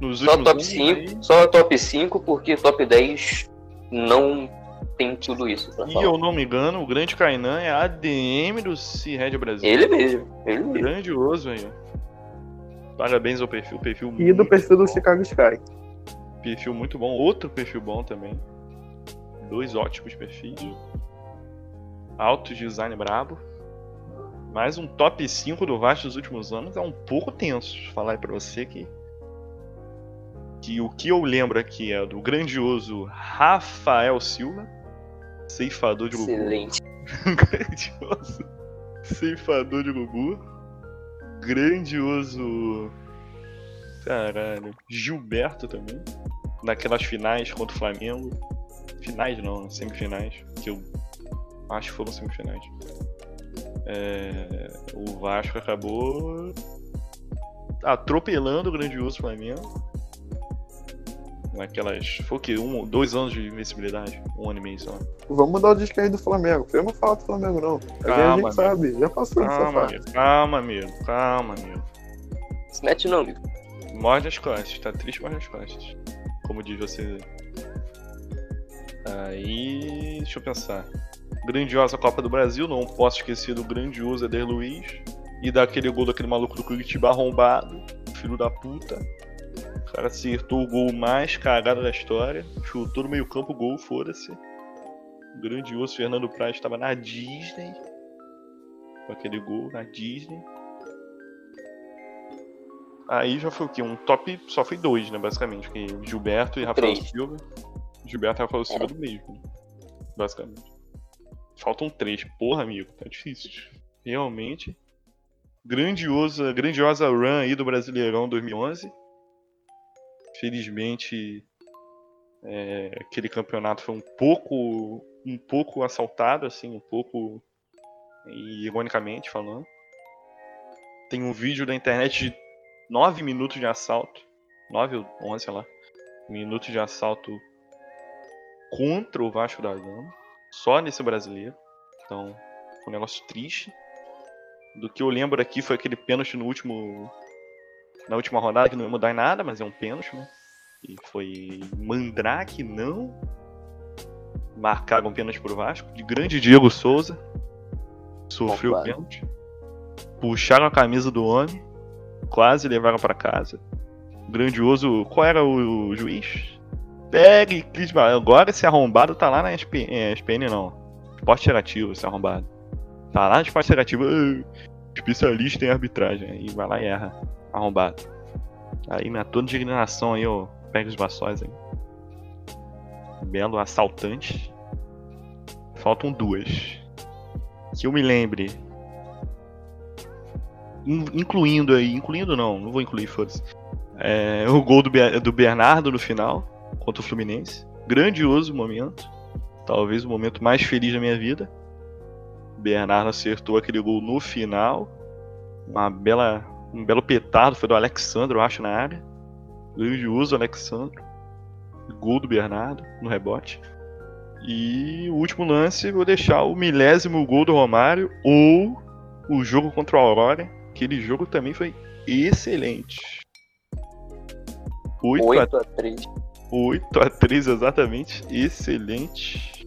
Nos Só top anos 5, aí- só top 5 porque top 10 não tem tudo isso E falar. eu não me engano, o grande Kainan é ADM do C-Red Brasil. Ele mesmo, ele mesmo. Grandioso aí. Parabéns ao perfil, perfil E do muito perfil do bom. Chicago Sky. Perfil muito bom, outro perfil bom também. Dois ótimos perfis. Alto design brabo. Mais um top 5 do Vasco dos últimos anos é um pouco tenso. Falar aí pra você que. Que o que eu lembro aqui é do grandioso Rafael Silva, ceifador de Gugu. Excelente. (laughs) grandioso ceifador de Gugu. Grandioso. Caralho. Gilberto também. Naquelas finais contra o Flamengo. Finais não, semifinais. Que eu acho que foram semifinais. É, o Vasco acabou atropelando o grandioso Flamengo. Naquelas. Foi o quê? Um, dois anos de invencibilidade? Um ano e meio, sei lá. Vamos mudar o disco aí do Flamengo. Eu não falo do Flamengo, não. A Calma, gente sabe. Já passou essa Calma, fase. amigo. Calma, amigo. Calma, amigo. Se mete não, amigo. Morde as costas, tá triste, morde as costas. Como diz você. Aí. Deixa eu pensar. Grandiosa Copa do Brasil, não posso esquecer do grandioso Eder Luiz. E daquele gol daquele maluco do Curitiba arrombado. Filho da puta. O cara acertou o gol mais cagado da história. Chutou no meio-campo, gol, foda-se. O grandioso Fernando Praz estava na Disney. Com aquele gol na Disney. Aí já foi o quê? Um top. Só foi dois, né? Basicamente. Que Gilberto e Rafael Três. Silva. Gilberto e Rafael Silva do mesmo. Basicamente. Faltam três. Porra, amigo, tá difícil. Realmente. Grandiosa, grandiosa run aí do Brasileirão 2011. Felizmente, é, aquele campeonato foi um pouco, um pouco assaltado, assim, um pouco, ironicamente falando. Tem um vídeo da internet de 9 minutos de assalto, 9 ou 11, sei lá, minutos de assalto contra o Vasco da Gama, só nesse brasileiro. Então, um negócio triste. Do que eu lembro aqui foi aquele pênalti no último. Na última rodada, que não ia mudar em nada, mas é um pênalti, né? E foi Mandrake, não. Marcaram um pênalti pro Vasco. De grande Diego Souza. Sofreu o pênalti. Puxaram a camisa do homem. Quase levaram pra casa. Grandioso. Qual era o, o juiz? Pegue, Cris Ba- Agora esse arrombado tá lá na SPN, é, SPN não. Esporte interativo, esse arrombado. Tá lá no esporte interativo. "Ah, especialista em arbitragem. Aí vai lá e erra. Arrombado. Aí na toda indignação aí, ó. Pega os baçóis aí. Belo assaltante. Faltam duas. Que eu me lembre. In- Incluindo aí, incluindo não, não vou incluir, foda-se. É, o gol do, Be- do Bernardo no final, contra o Fluminense. Grandioso momento. Talvez o momento mais feliz da minha vida. Bernardo acertou aquele gol no final. Uma bela, um belo petardo foi do Alexandre, eu acho, na área. Grandioso Alexandre. Gol do Bernardo no rebote. E o último lance, vou deixar o milésimo gol do Romário ou o jogo contra o Aurora. Aquele jogo também foi excelente. 8 a 8 a 3. 8 a 3 exatamente. Excelente.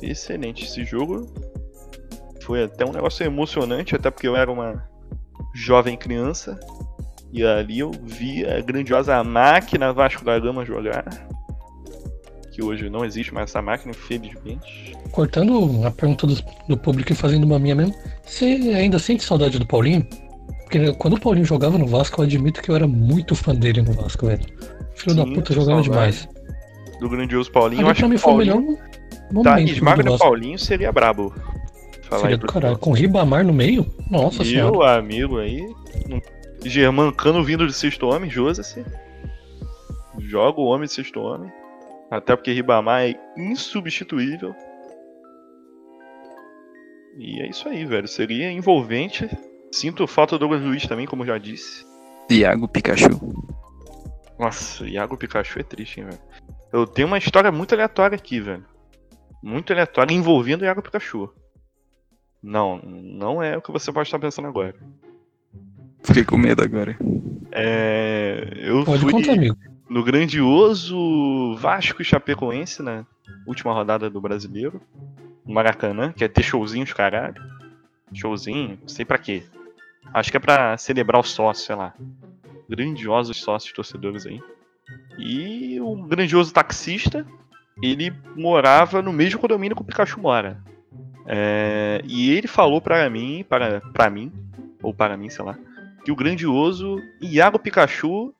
Excelente. Esse jogo foi até um negócio emocionante, até porque eu era uma jovem criança. E ali eu vi a grandiosa máquina Vasco da Gama jogar. Que hoje não existe mais essa máquina, infelizmente. Cortando a pergunta do, do público e fazendo uma minha mesmo, você ainda sente saudade do Paulinho? Porque quando o Paulinho jogava no Vasco, eu admito que eu era muito fã dele no Vasco, velho. Filho da Sim, puta jogava demais. Do grandioso Paulinho. eu Ali acho pra mim foi o melhor Paulinho- momento Tá, Esmaga do. Paulinho seria brabo. Falar aí do caralho. Com Ribamar no meio? Nossa senhora. Meu amigo aí. não- Germán Cano vindo de sexto homem, Joseph. Joga o homem de sexto homem. Até porque Ribamar é insubstituível. E é isso aí, velho. Seria envolvente. Sinto falta do Douglas Luiz também, como eu já disse. Iago Pikachu. Nossa, Iago Pikachu é triste, hein, velho. Eu tenho uma história muito aleatória aqui, velho. Muito aleatória envolvendo o Iago Pikachu. Não, não é o que você pode estar pensando agora. Fiquei com medo agora. É, eu Pode fui contar, amigo. no grandioso Vasco e Chapecoense na última rodada do Brasileiro. No Maracanã, que é ter showzinhos, caralho. Showzinho, não sei pra quê. Acho que é pra celebrar o sócio, sei lá. Grandiosos sócios torcedores aí. E o grandioso taxista, ele morava no mesmo condomínio que o Pikachu mora. É, e ele falou pra mim, para, pra mim, ou para mim, sei lá, que o grandioso Iago Pikachu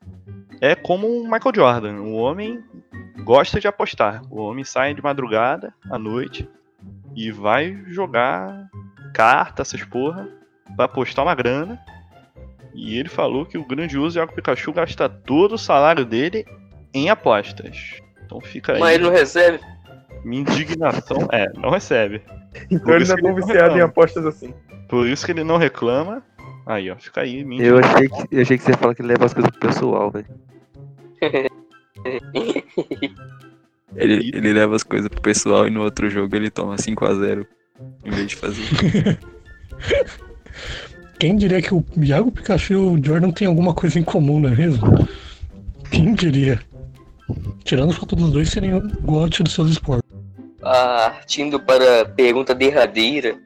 é como um Michael Jordan. O homem gosta de apostar. O homem sai de madrugada, à noite, e vai jogar carta, essas porra, pra apostar uma grana. E ele falou que o grandioso Iago Pikachu gasta todo o salário dele em apostas. Então fica aí. Mas ele não recebe. Minha indignação é, não recebe. Então Por ele não é tão viciado em apostas assim. Por isso que ele não reclama. Aí, ó, fica aí. Minha Eu achei, que, eu achei que você ia falar que ele leva as coisas pro pessoal, velho. (laughs) Ele, ele leva as coisas pro pessoal e no outro jogo ele toma 5x0 em vez de fazer. (laughs) Quem diria que o Iago Pikachu e o Jordan têm alguma coisa em comum, não é mesmo? Quem diria? Tirando o fato dos dois serem gote dos seus esportes. Partindo para a pergunta derradeira,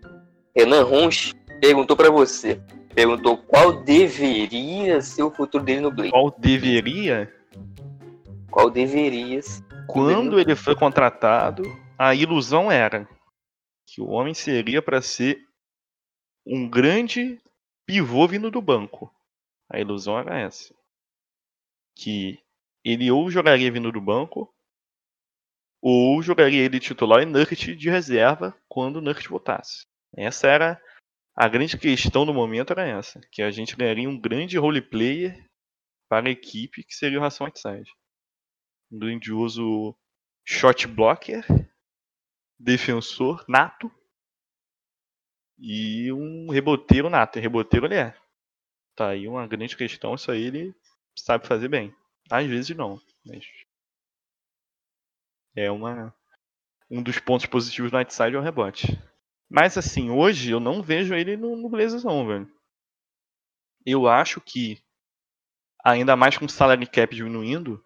Renan Ronch perguntou pra você. Perguntou qual deveria ser o futuro dele no Blade. Qual deveria? Qual deveria ser? Quando ele foi contratado, a ilusão era que o homem seria para ser um grande pivô vindo do banco. A ilusão era essa. Que ele ou jogaria vindo do banco, ou jogaria ele titular e Nurkic de reserva quando o Nurkic voltasse. Essa era a grande questão do momento era essa, que a gente ganharia um grande role player para a equipe que seria o Ração Whiteside. Um grandioso shot blocker, defensor nato e um reboteiro nato. Reboteiro ele é. Tá aí uma grande questão, isso aí ele sabe fazer bem. Às vezes não, mas é uma um dos pontos positivos do Nightside é o rebote. Mas assim, hoje eu não vejo ele no, no Blazers não, velho. Eu acho que ainda mais com o salary cap diminuindo,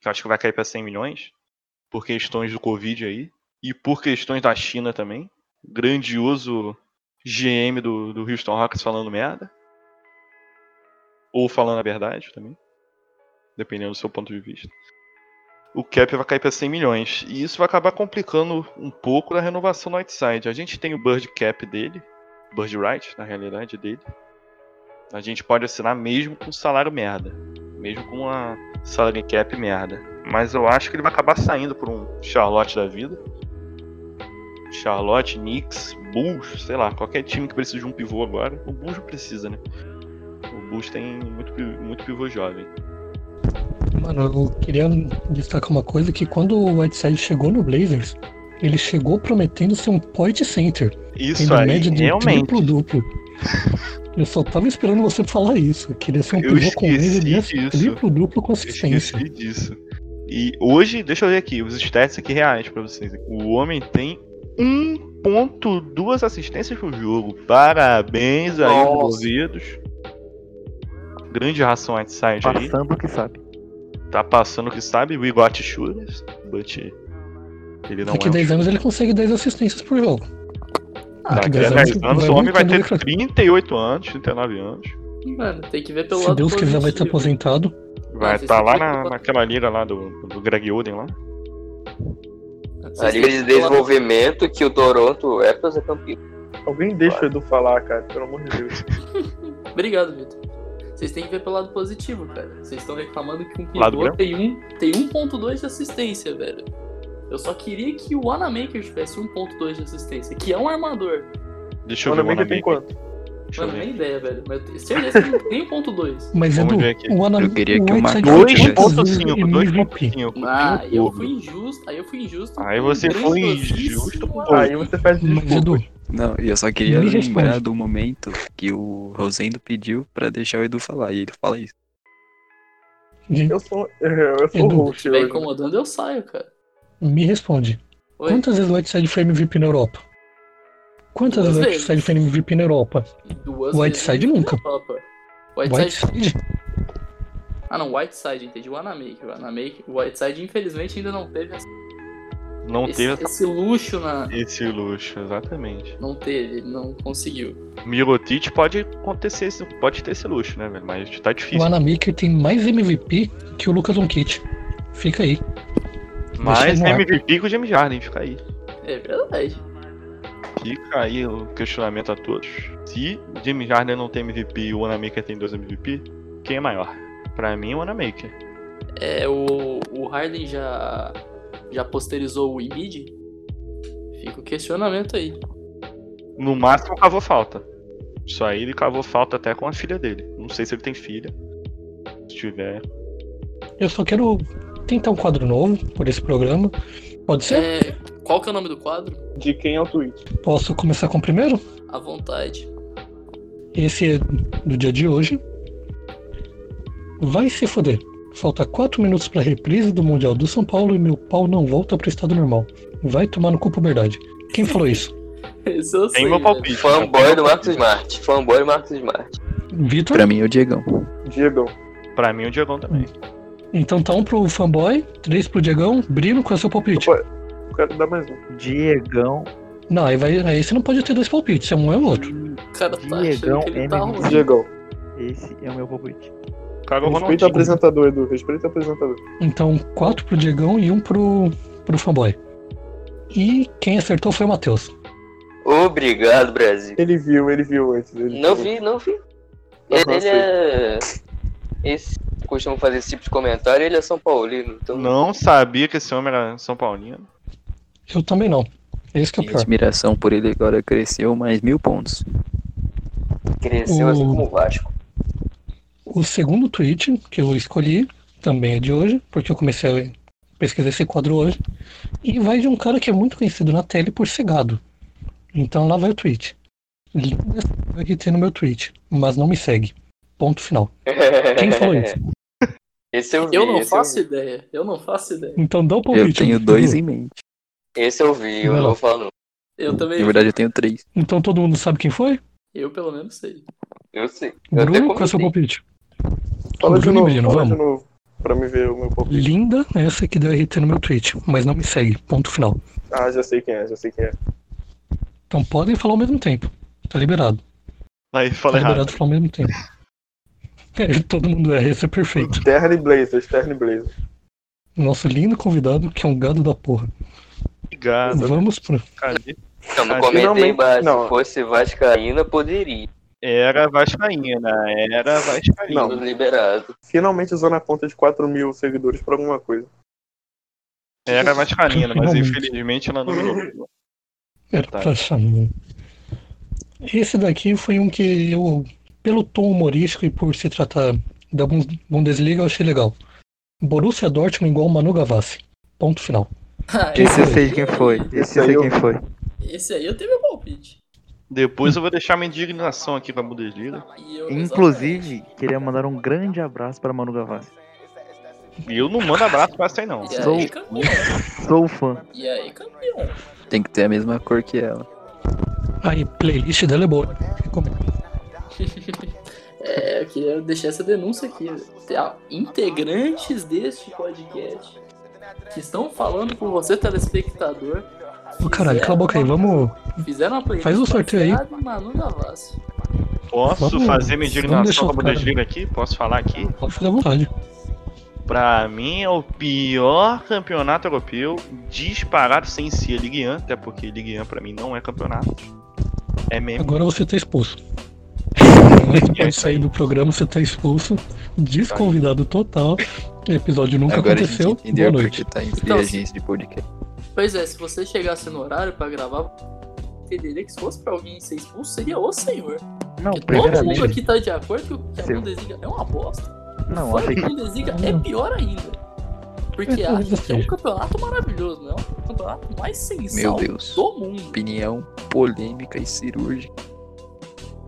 que eu acho que vai cair para 100 milhões, por questões do Covid aí, e por questões da China também. Grandioso GM do, do Houston Rockets falando merda. Ou falando a verdade também. Dependendo do seu ponto de vista. O cap vai cair para 100 milhões. E isso vai acabar complicando um pouco da renovação do Whiteside. A gente tem o Bird Cap dele. Bird Right, na realidade, dele. A gente pode assinar mesmo com salário merda. Mesmo com uma salary cap merda. Mas eu acho que ele vai acabar saindo por um Charlotte da vida. Charlotte, Knicks, Bulls, sei lá, qualquer time que precisa de um pivô agora. O Bulls precisa, né? O Bulls tem muito, muito pivô jovem. Mano, eu queria destacar uma coisa que quando o Whiteside chegou no Blazers, ele chegou prometendo ser um point center. Isso tendo aí, média de realmente. triplo duplo. Eu só tava esperando você falar isso. Eu queria ser um Eu pivô com média de triplo duplo Eu consistência. esqueci disso. E hoje, deixa eu ver aqui, os stats aqui reais pra vocês. O homem tem 1.2 assistências por jogo. Parabéns aí, Nossa. envolvidos. Grande ração Whiteside aí. Passando o que sabe. Tá passando o que sabe, we got shooters, but ele não Daqui é um 10 anos ele consegue 10 assistências por jogo. Daqui Daqui a 10 anos o homem vai ter muito craque. 38 anos, 39 anos. Mano, tem que ver pelo Se lado Deus quiser, vai estar aposentado. Vai estar têm lá que na, naquela liga lá do, do Greg Oden lá. A liga de desenvolvimento que o Toronto Raptors é campeão. Alguém deixa o Edu falar, cara, pelo amor de Deus. (laughs) Obrigado, Vitor. Vocês têm que ver pelo lado positivo, cara. Vocês estão reclamando que um pivô tem, um, tem 1.2 de assistência, velho. Eu só queria que o Wanamaker tivesse 1.2 de assistência, que é um armador. Deixa eu ver o Wanamaker tem quanto? Deixa Mano, nem ideia, velho. Mas eu tenho certeza que não tem 1.2. (laughs) Mas Vamos Edu, ver aqui. o Ana, Eu queria que o foi tivesse. quantas vezes 2.5, MVP? 2.5. Ah, eu fui injusto. Aí eu fui injusto. Aí você foi injusto com Aí você pede Mas Edu, desculpas. Não, e eu só queria Me lembrar responde. do momento que o Rosendo pediu pra deixar o Edu falar, e ele fala isso. Eu sou, (laughs) eu sou Edu, o host Se incomodando, eu saio, cara. me responde. Oi? Quantas vezes o Whiteside foi MVP na Europa? Quantas Duas vezes o vezes. Whiteside foi MVP na Europa? Duas Whiteside vezes nunca. Whiteside... Whiteside? Ah, não, Whiteside, entendi. O Anamaker. O Anamaker. O Whiteside, infelizmente, ainda não teve essa- Não esse, teve esse luxo na. esse luxo, exatamente. Não teve, ele não conseguiu. Mirotic pode acontecer, pode ter esse luxo, né, velho? Mas tá O difícil. Anamaker tem mais MVP que o Lucas Doncic. Fica aí. Ar. MVP com o James Harden, fica aí. É verdade. Fica aí o questionamento a todos. Se James Harden não tem MVP e o Wanamaker tem dois MVP, quem é maior? Pra mim, o Wanamaker. É, o, o Harden já, já posterizou o Embiid? Fica o questionamento aí. No máximo, cavou falta. Isso aí ele cavou falta até com a filha dele. Não sei se ele tem filha. Se tiver. Eu só quero tentar um quadro novo por esse programa. Pode ser? É, qual que é o nome do quadro? De quem é o tweet? Posso começar com o primeiro? À vontade. Esse é do dia de hoje. Vai se foder. Falta 4 minutos pra reprise do Mundial do São Paulo e meu pau não volta pro estado normal. Vai tomar no cu puberdade. Quem falou isso? Esse eu sei. Tem meu né? palpite. Fanboy do Marcos Smart. Fanboy do Marcos Smart. Vitor? Pra mim é o Diegão. Diego. Pra mim, o Diegão também. Então tá um pro fanboy, três pro Diegão. Brino, qual é o seu palpite? Eu quero dar mais um. Diegão. Não, aí, vai, aí você não pode ter dois palpites, é um é o outro. O cara tá Diegão achando que ele tá. Diego. Esse é o meu palpite. Caga o Respeita o apresentador, Edu. Respeita o apresentador. Então, quatro pro Diegão e um pro, pro fanboy. E quem acertou foi o Matheus. Obrigado, Brasil. Ele viu, ele viu antes. Ele Não viu. vi, não vi. Aham, Ele, ele é. Esse costuma fazer esse tipo de comentário, ele é São Paulino. Então Não sabia que esse homem era São Paulino. Eu também não. Esse que é o Minha pior. admiração por ele agora cresceu mais mil pontos. cresceu O- assim como o Vasco. O segundo tweet que eu escolhi também é de hoje, porque eu comecei a pesquisar esse quadro hoje. E vai de um cara que é muito conhecido na tele por ser gado. Então lá vai o tweet. Linda essa que tem no meu tweet, mas não me segue. Ponto final. Quem falou isso? (laughs) Esse eu vi. Eu não esse faço eu ideia. Eu não faço ideia. Então dá o Eu palpite. tenho Edu. dois em mente. Esse eu vi, eu não não. Eu também. Na verdade, eu tenho três. Então todo mundo sabe quem foi? Eu pelo menos sei. Eu sei. Eu Bruno, qual é o seu palpite? Fala de novo, Brino, fala de vamos. novo. Pra me ver o meu palpite. Linda essa que deu RT no meu tweet, mas não me segue. Ponto final. Ah, já sei quem é, já sei quem é. Então podem falar ao mesmo tempo. Tá liberado. Aí Tá fala errado. liberado falar ao mesmo tempo. (laughs) É, todo mundo erra, esse é perfeito. Terno e Blazer, Terno e Blazer. Nosso lindo convidado, que é um gado da porra. Obrigado. Vamos pro. Cadê? Não, não comentei embaixo. não. Se fosse Vascaína, poderia. Era Vascaína, era Vascaína. Tudo liberado. Finalmente usando a conta de 4 mil seguidores pra alguma coisa. Era Vascaína, mas infelizmente ela não virou. Era Tá. pra chamar. Esse daqui foi um que eu, pelo tom humorístico e por se tratar da Bun- Bundesliga, eu achei legal. Borussia Dortmund igual Manu Gavassi. Ponto final. Ah, Esse eu aí- sei quem foi. Esse eu aí sei eu- quem foi. Esse aí eu tenho meu palpite. Depois eu vou deixar minha indignação aqui com a Bundesliga. Eu- Inclusive, queria mandar um grande abraço para Manu Gavassi. E eu não mando abraço pra essa aí, não. E aí, Sou-. Sou fã. E aí, campeão. Tem que ter a mesma cor que ela. Aí, playlist dela é boa. Recomendo. (laughs) É, eu queria deixar essa denúncia aqui. Integrantes deste podcast que estão falando com você, telespectador. Ô, caralho, cala a boca aí, vamos. Fizeram uma playlist Faz o sorteio aí. Manu Gavassi. Posso Vamos- fazer minha vamos deixar indignação o com a cara. Bundesliga aqui? Posso falar aqui? Pode fazer à vontade. Pra mim é o pior campeonato europeu, disparado sem ser a Ligue 1, até porque Ligue 1 pra mim não é campeonato. É meme. Agora você tá expulso. (laughs) Antes de sair do programa, você tá expulso. Desconvidado total. O episódio nunca Agora aconteceu. a gente entendeu Boa porque noite. tá em Então, agência de podcast. Pois é, se você chegasse no horário pra gravar, entenderia que se fosse pra alguém ser expulso, seria o senhor. Não, Porque todo mundo aqui tá de acordo que a Sim. Bundesliga é uma bosta. Não, Fora achei que a. Bundesliga é pior ainda. Porque É, acha que é um campeonato maravilhoso, não é o campeonato mais Deus. do mundo. Opinião polêmica e cirúrgica.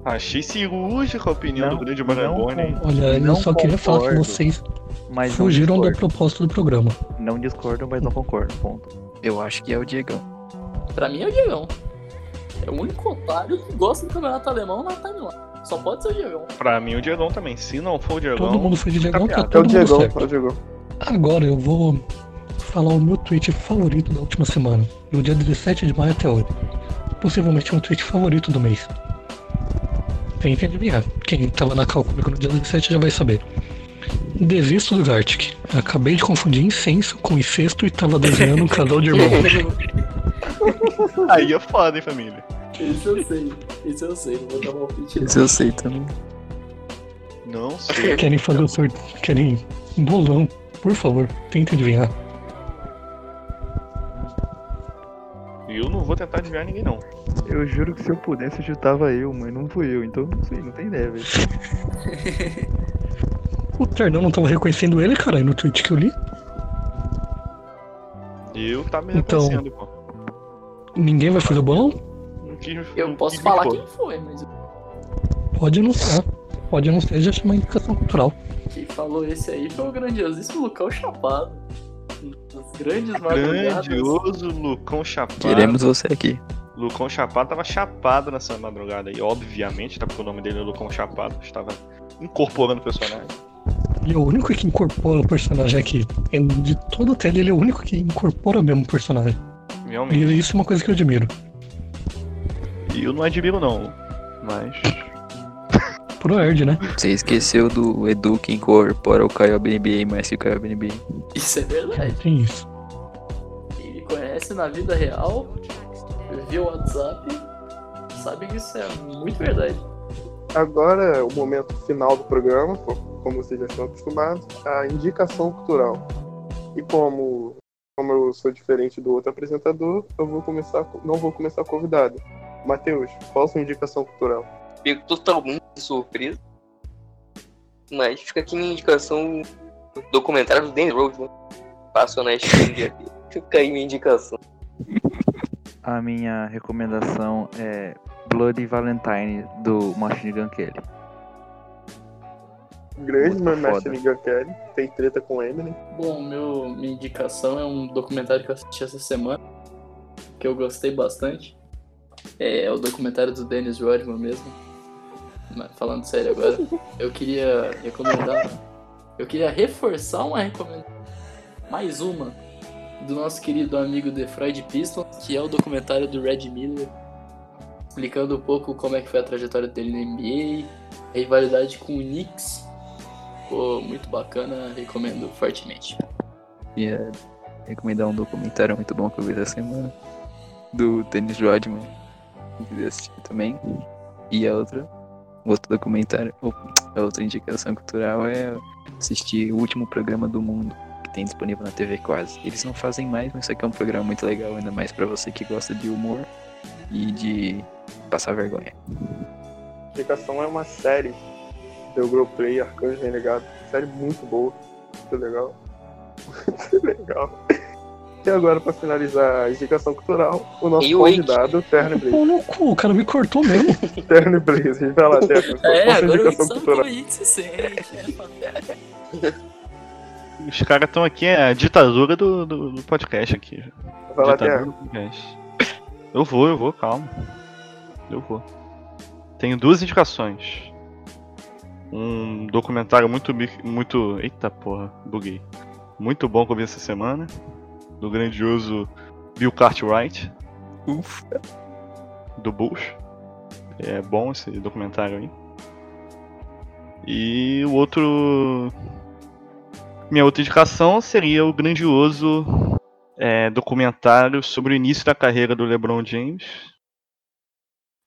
Achei cirúrgica a opinião Não, do grande não Marangoni. com- Olha, eu Não só queria falar que concordo. vocês. Mas não Fugiram da proposta do programa. Não discordo, mas não concordo. Ponto. Eu acho que é o Diegão. Pra mim é o Diegão. É o único otário que gosta do campeonato alemão na timeline. Só pode ser o Diegão. Pra mim, o Diegão também. Se não for o Diegão. Todo mundo foi de Diegão, tá piada. É o todo mundo Diegão, certo. é o Diegão. Agora eu vou falar o meu tweet favorito da última semana, do dia 17 de maio até hoje. Possivelmente um tweet favorito do mês. Tem que adivinhar. Quem tava na cal comigo no dia 17 já vai saber. Desisto do Gartic. Acabei de confundir incenso com incesto e tava desenhando um casal de irmãos. (laughs) Aí é foda, hein, família. Isso eu sei. Isso eu sei. Não vou dar palpite não. Esse eu sei também. Não sei. Querem fazer o sorteio? Querem um bolão? Por favor, tenta adivinhar. Eu não vou tentar adivinhar ninguém, não. Eu juro que se eu pudesse eu chutava eu, mas não fui eu, então não sei, não tem ideia, velho. (laughs) O Ternão não tava reconhecendo ele, caralho, no tweet que eu li. Eu tava me Então- reconhecendo, pô. Ninguém vai fazer o bolão? Eu não posso falar me quem foi, mas Pode anunciar. Pode anunciar e já chama indicação cultural. quem falou esse aí foi o grandiosíssimo Lucão Chapado. As grandes. Grandioso Lucão Chapado. Queremos você aqui. Lucão Chapado tava chapado nessa madrugada aí, obviamente, tá? Porque o nome dele é Lucão Chapado. Estava incorporando o personagem. Ele é o único que incorpora o personagem aqui. É, De toda a tela, ele é o único que incorpora mesmo o personagem. Realmente. E isso é uma coisa que eu admiro. E eu não admiro, não. Mas. (laughs) Pro Erd, né? Você esqueceu do Edu que incorpora o Caio BNBA mais que o Caio BNBA. Isso é verdade. Tem isso. Me conhece na vida real, via WhatsApp, sabe que isso é muito verdade. Agora é o momento final do programa, co- como vocês já estão acostumados, a indicação cultural. E como, como eu sou diferente do outro apresentador, eu vou começar, com- não vou começar convidado. Matheus, qual a sua indicação cultural? Pego totalmente de surpresa. Mas fica aqui minha indicação do documentário do Danny Roseman. Passou na. (laughs) Fica aí minha indicação. A minha recomendação é Bloody Valentine do Machine Gun Kelly. Grande Muito Machine. Gun Kelly, tem treta com Eminem. Bom, meu, minha indicação é um documentário que eu assisti essa semana, que eu gostei bastante. É o documentário do Dennis Rodman mesmo. Mas falando sério agora, eu queria recomendar. Eu queria reforçar uma recomendação. Mais uma. Do nosso querido amigo The Freud Piston, que é o documentário do Red Miller. Explicando um pouco como é que foi a trajetória dele na NBA, a rivalidade com o Knicks. Ficou muito bacana, recomendo fortemente. Ia recomendar um documentário muito bom que eu vi essa semana. Do Dennis Rodman. Que assistir também. E a outra. Outro documentário. ou- A outra indicação cultural é assistir o último programa do mundo. Tem disponível na TV quase. Eles não fazem mais, mas isso aqui é um programa muito legal, ainda mais pra você que gosta de humor e de passar vergonha. Indicação é uma série do Globoplay, Arcanjo Renegado. Série muito boa, muito legal. (laughs) Muito legal. E agora, pra finalizar a indicação cultural, o nosso E o Wake? convidado, Terno Blaze. Pô, no cu, o cara me cortou mesmo. (laughs) Terno Blaze, vai lá, Terno. É, agora eu indicação sabe cultural? se sente. né? Os caras estão aqui, é a ditadura do, do, do podcast aqui. Vai lá, Ditadura do podcast. Eu vou, eu vou, calma. Eu vou. Tenho duas indicações. Um documentário muito. muito. Eita porra, buguei. Muito bom que eu vi essa semana. Do grandioso Bill Cartwright, Ufa. do Bush. É bom esse documentário aí. E o outro. Minha outra indicação seria o grandioso é, documentário sobre o início da carreira do LeBron James,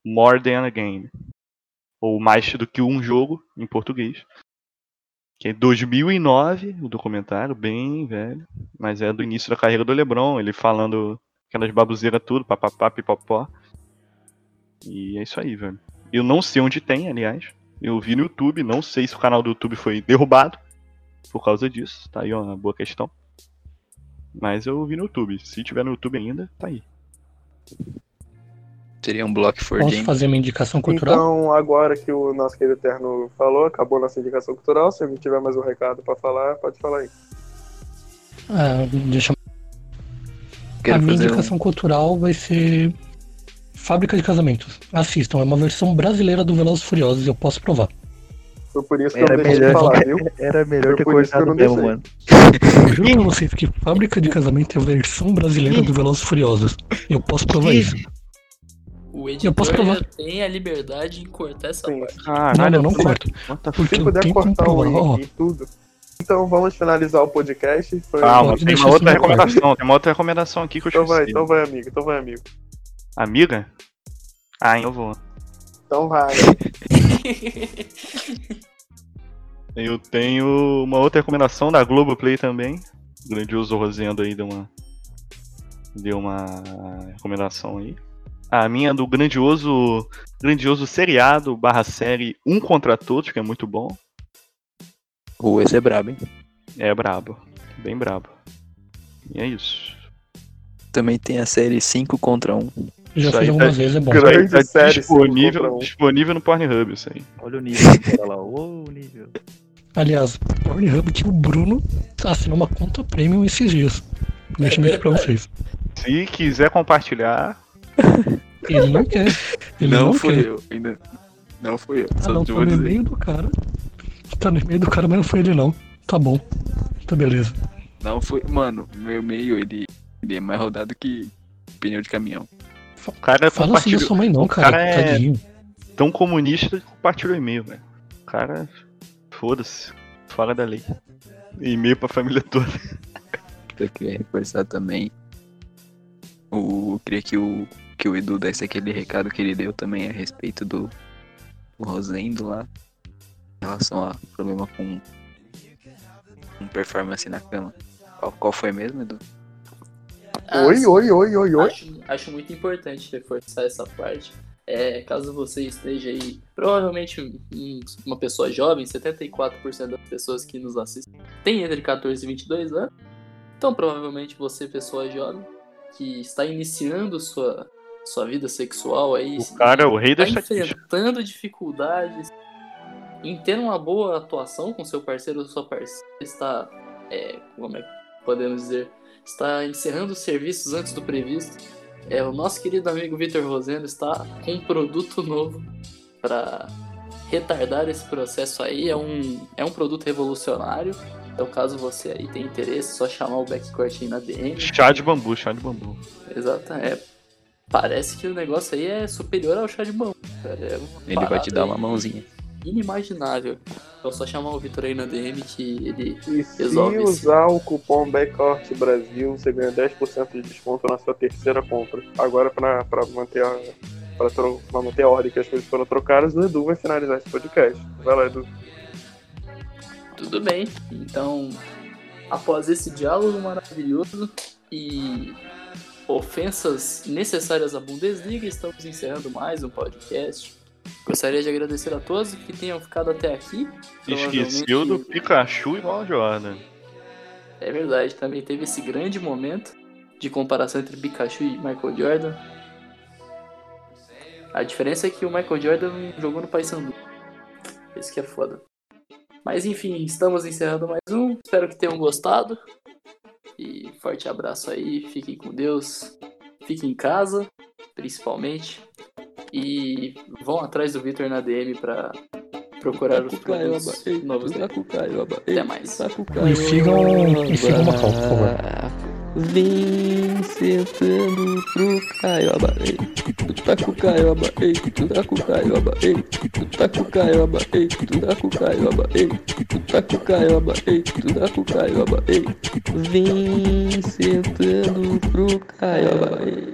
More Than a Game, ou Mais do que um jogo em português, que é 2009, o documentário, bem velho, mas é do início da carreira do LeBron, ele falando aquelas babuzeiras tudo, papapá, pipopó. E é isso aí, velho. Eu não sei onde tem, aliás. Eu vi no YouTube, não sei se o canal do YouTube foi derrubado por causa disso. Tá aí ó, uma boa questão. Mas eu vi no YouTube. Se tiver no YouTube ainda, tá aí. Seria um bloco for Posso game. fazer minha indicação cultural? Então, agora que o nosso querido Eterno falou, acabou nossa indicação cultural. Se alguém tiver mais um recado pra falar, pode falar aí. Ah, deixa eu... Quero A minha fazer um- indicação cultural vai ser Fábrica de Casamentos. Assistam, é uma versão brasileira do Velozes e Furiosos, eu posso provar. Foi por isso que Era eu deixei de melhor, falar, viu? (laughs) era melhor ter Foi eu cortado não mesmo, mano. Eu juro pra vocês que Fábrica de Casamento é a versão brasileira do Velozes e Furiosos. Eu posso provar isso. O Eu posso editor provar. tem a liberdade em cortar essa Sim. parte. Não, Caralho, não, não tudo- corto. Porque Se eu puder cortar o link e tudo. Então vamos finalizar o podcast. Foi... Calma, tem uma outra recomendação. Tem uma outra recomendação aqui que eu Então vai, esqueci. então vai, amigo. Então vai, amigo. Amiga? Ah, eu vou. Então vai. (laughs) (laughs) Eu tenho uma outra recomendação da Globoplay também. O grandioso Rosendo aí deu uma. Deu uma recomendação aí. A minha é do grandioso. Grandioso seriado barra série Um contra Todos, que é muito bom. O esse é brabo, hein? É brabo. Bem brabo. E é isso. Também tem a série 5 contra 1. Já Isso fiz algumas tá- vezes, é bom. Grande tá série, disponível, um. disponível no Pornhub, isso aí. Olha o nível cara lá. Ô, o nível. Aliás, Pornhub que o Bruno assinou uma conta premium esses dias. Deixa eu pra vocês. Se quiser compartilhar, (laughs) Ele não quer. Ele não não, fui quer. eu, ainda. Não fui eu. Ah, não, tá no e-mail do cara. Tá no e-mail do cara, mas não foi ele não. Tá bom. Tá beleza. Não foi. Mano, meu e-mail ele, ele é mais rodado que pneu de caminhão. O cara Fala assim da sua mãe não, o cara. cara é- Tadinho. Tão comunista que compartilhou e-mail, velho. O cara. Foda-se. Fora da lei. E-mail pra família toda. Eu queria reforçar também. O, eu queria que o, que o Edu desse aquele recado que ele deu também a respeito do, do Rosendo lá. Em relação a problema com, com performance na cama. Qual, qual foi mesmo, Edu? Ah, Oi, sim. oi, oi, oi, oi. Acho, acho muito importante reforçar essa parte. É, caso você esteja aí, provavelmente um- uma pessoa jovem, 74% das pessoas que nos assistem tem entre 14 e 22 anos. Então, provavelmente você, pessoa jovem, que está iniciando sua, sua vida sexual aí, O cara é o rei da enfrentando dificuldades em ter uma boa atuação com seu parceiro ou sua parceira, está, é, como é que podemos dizer, está encerrando os serviços antes do previsto. É, o nosso querido amigo Vitor Rosendo está com um produto novo para retardar esse processo aí. É um, é um produto revolucionário. Então, caso você aí tenha interesse, é só chamar o backcourt aí na DM. Chá de bambu, chá de bambu. Exato, é. Parece que o negócio aí é superior ao chá de bambu. É uma Ele vai te dar uma aí mãozinha. Inimaginável. Então, só chamar o Vitor aí na DM que ele E se Resolve esse- usar o cupom BACKORT Brasil, você ganha 10% de desconto na sua terceira compra. Agora, pra, pra, manter a, pra, tro- pra manter a ordem que as coisas foram trocadas, o Edu vai finalizar esse podcast. Vai lá, Edu. Tudo bem. Então, após esse diálogo maravilhoso e ofensas necessárias à Bundesliga, estamos encerrando mais um podcast. Gostaria de agradecer a todos que tenham ficado até aqui. Esqueceu do Pikachu igual o Jordan. É verdade, também teve esse grande momento de comparação entre Pikachu e Michael Jordan. A diferença é que o Michael Jordan jogou no Paysandu. Isso que é foda. Mas enfim, estamos encerrando mais um. Espero que tenham gostado. E forte abraço aí. Fiquem com Deus. Fiquem em casa, principalmente. E vão atrás do Victor na DM pra procurar os produtos novos dele. Até mais. E sigam, e sigam o Macau, por favor. Vem sentando pro Caioba, ei. Tu tá com Caioba, ei. Tu tá com Caioba, ei. Tu tá com Caioba, ei. Tu tá com Caioba, ei. Tu tá com Caioba, ei. Tu tá com Caioba, ei. Vem sentando pro Caioba, ei.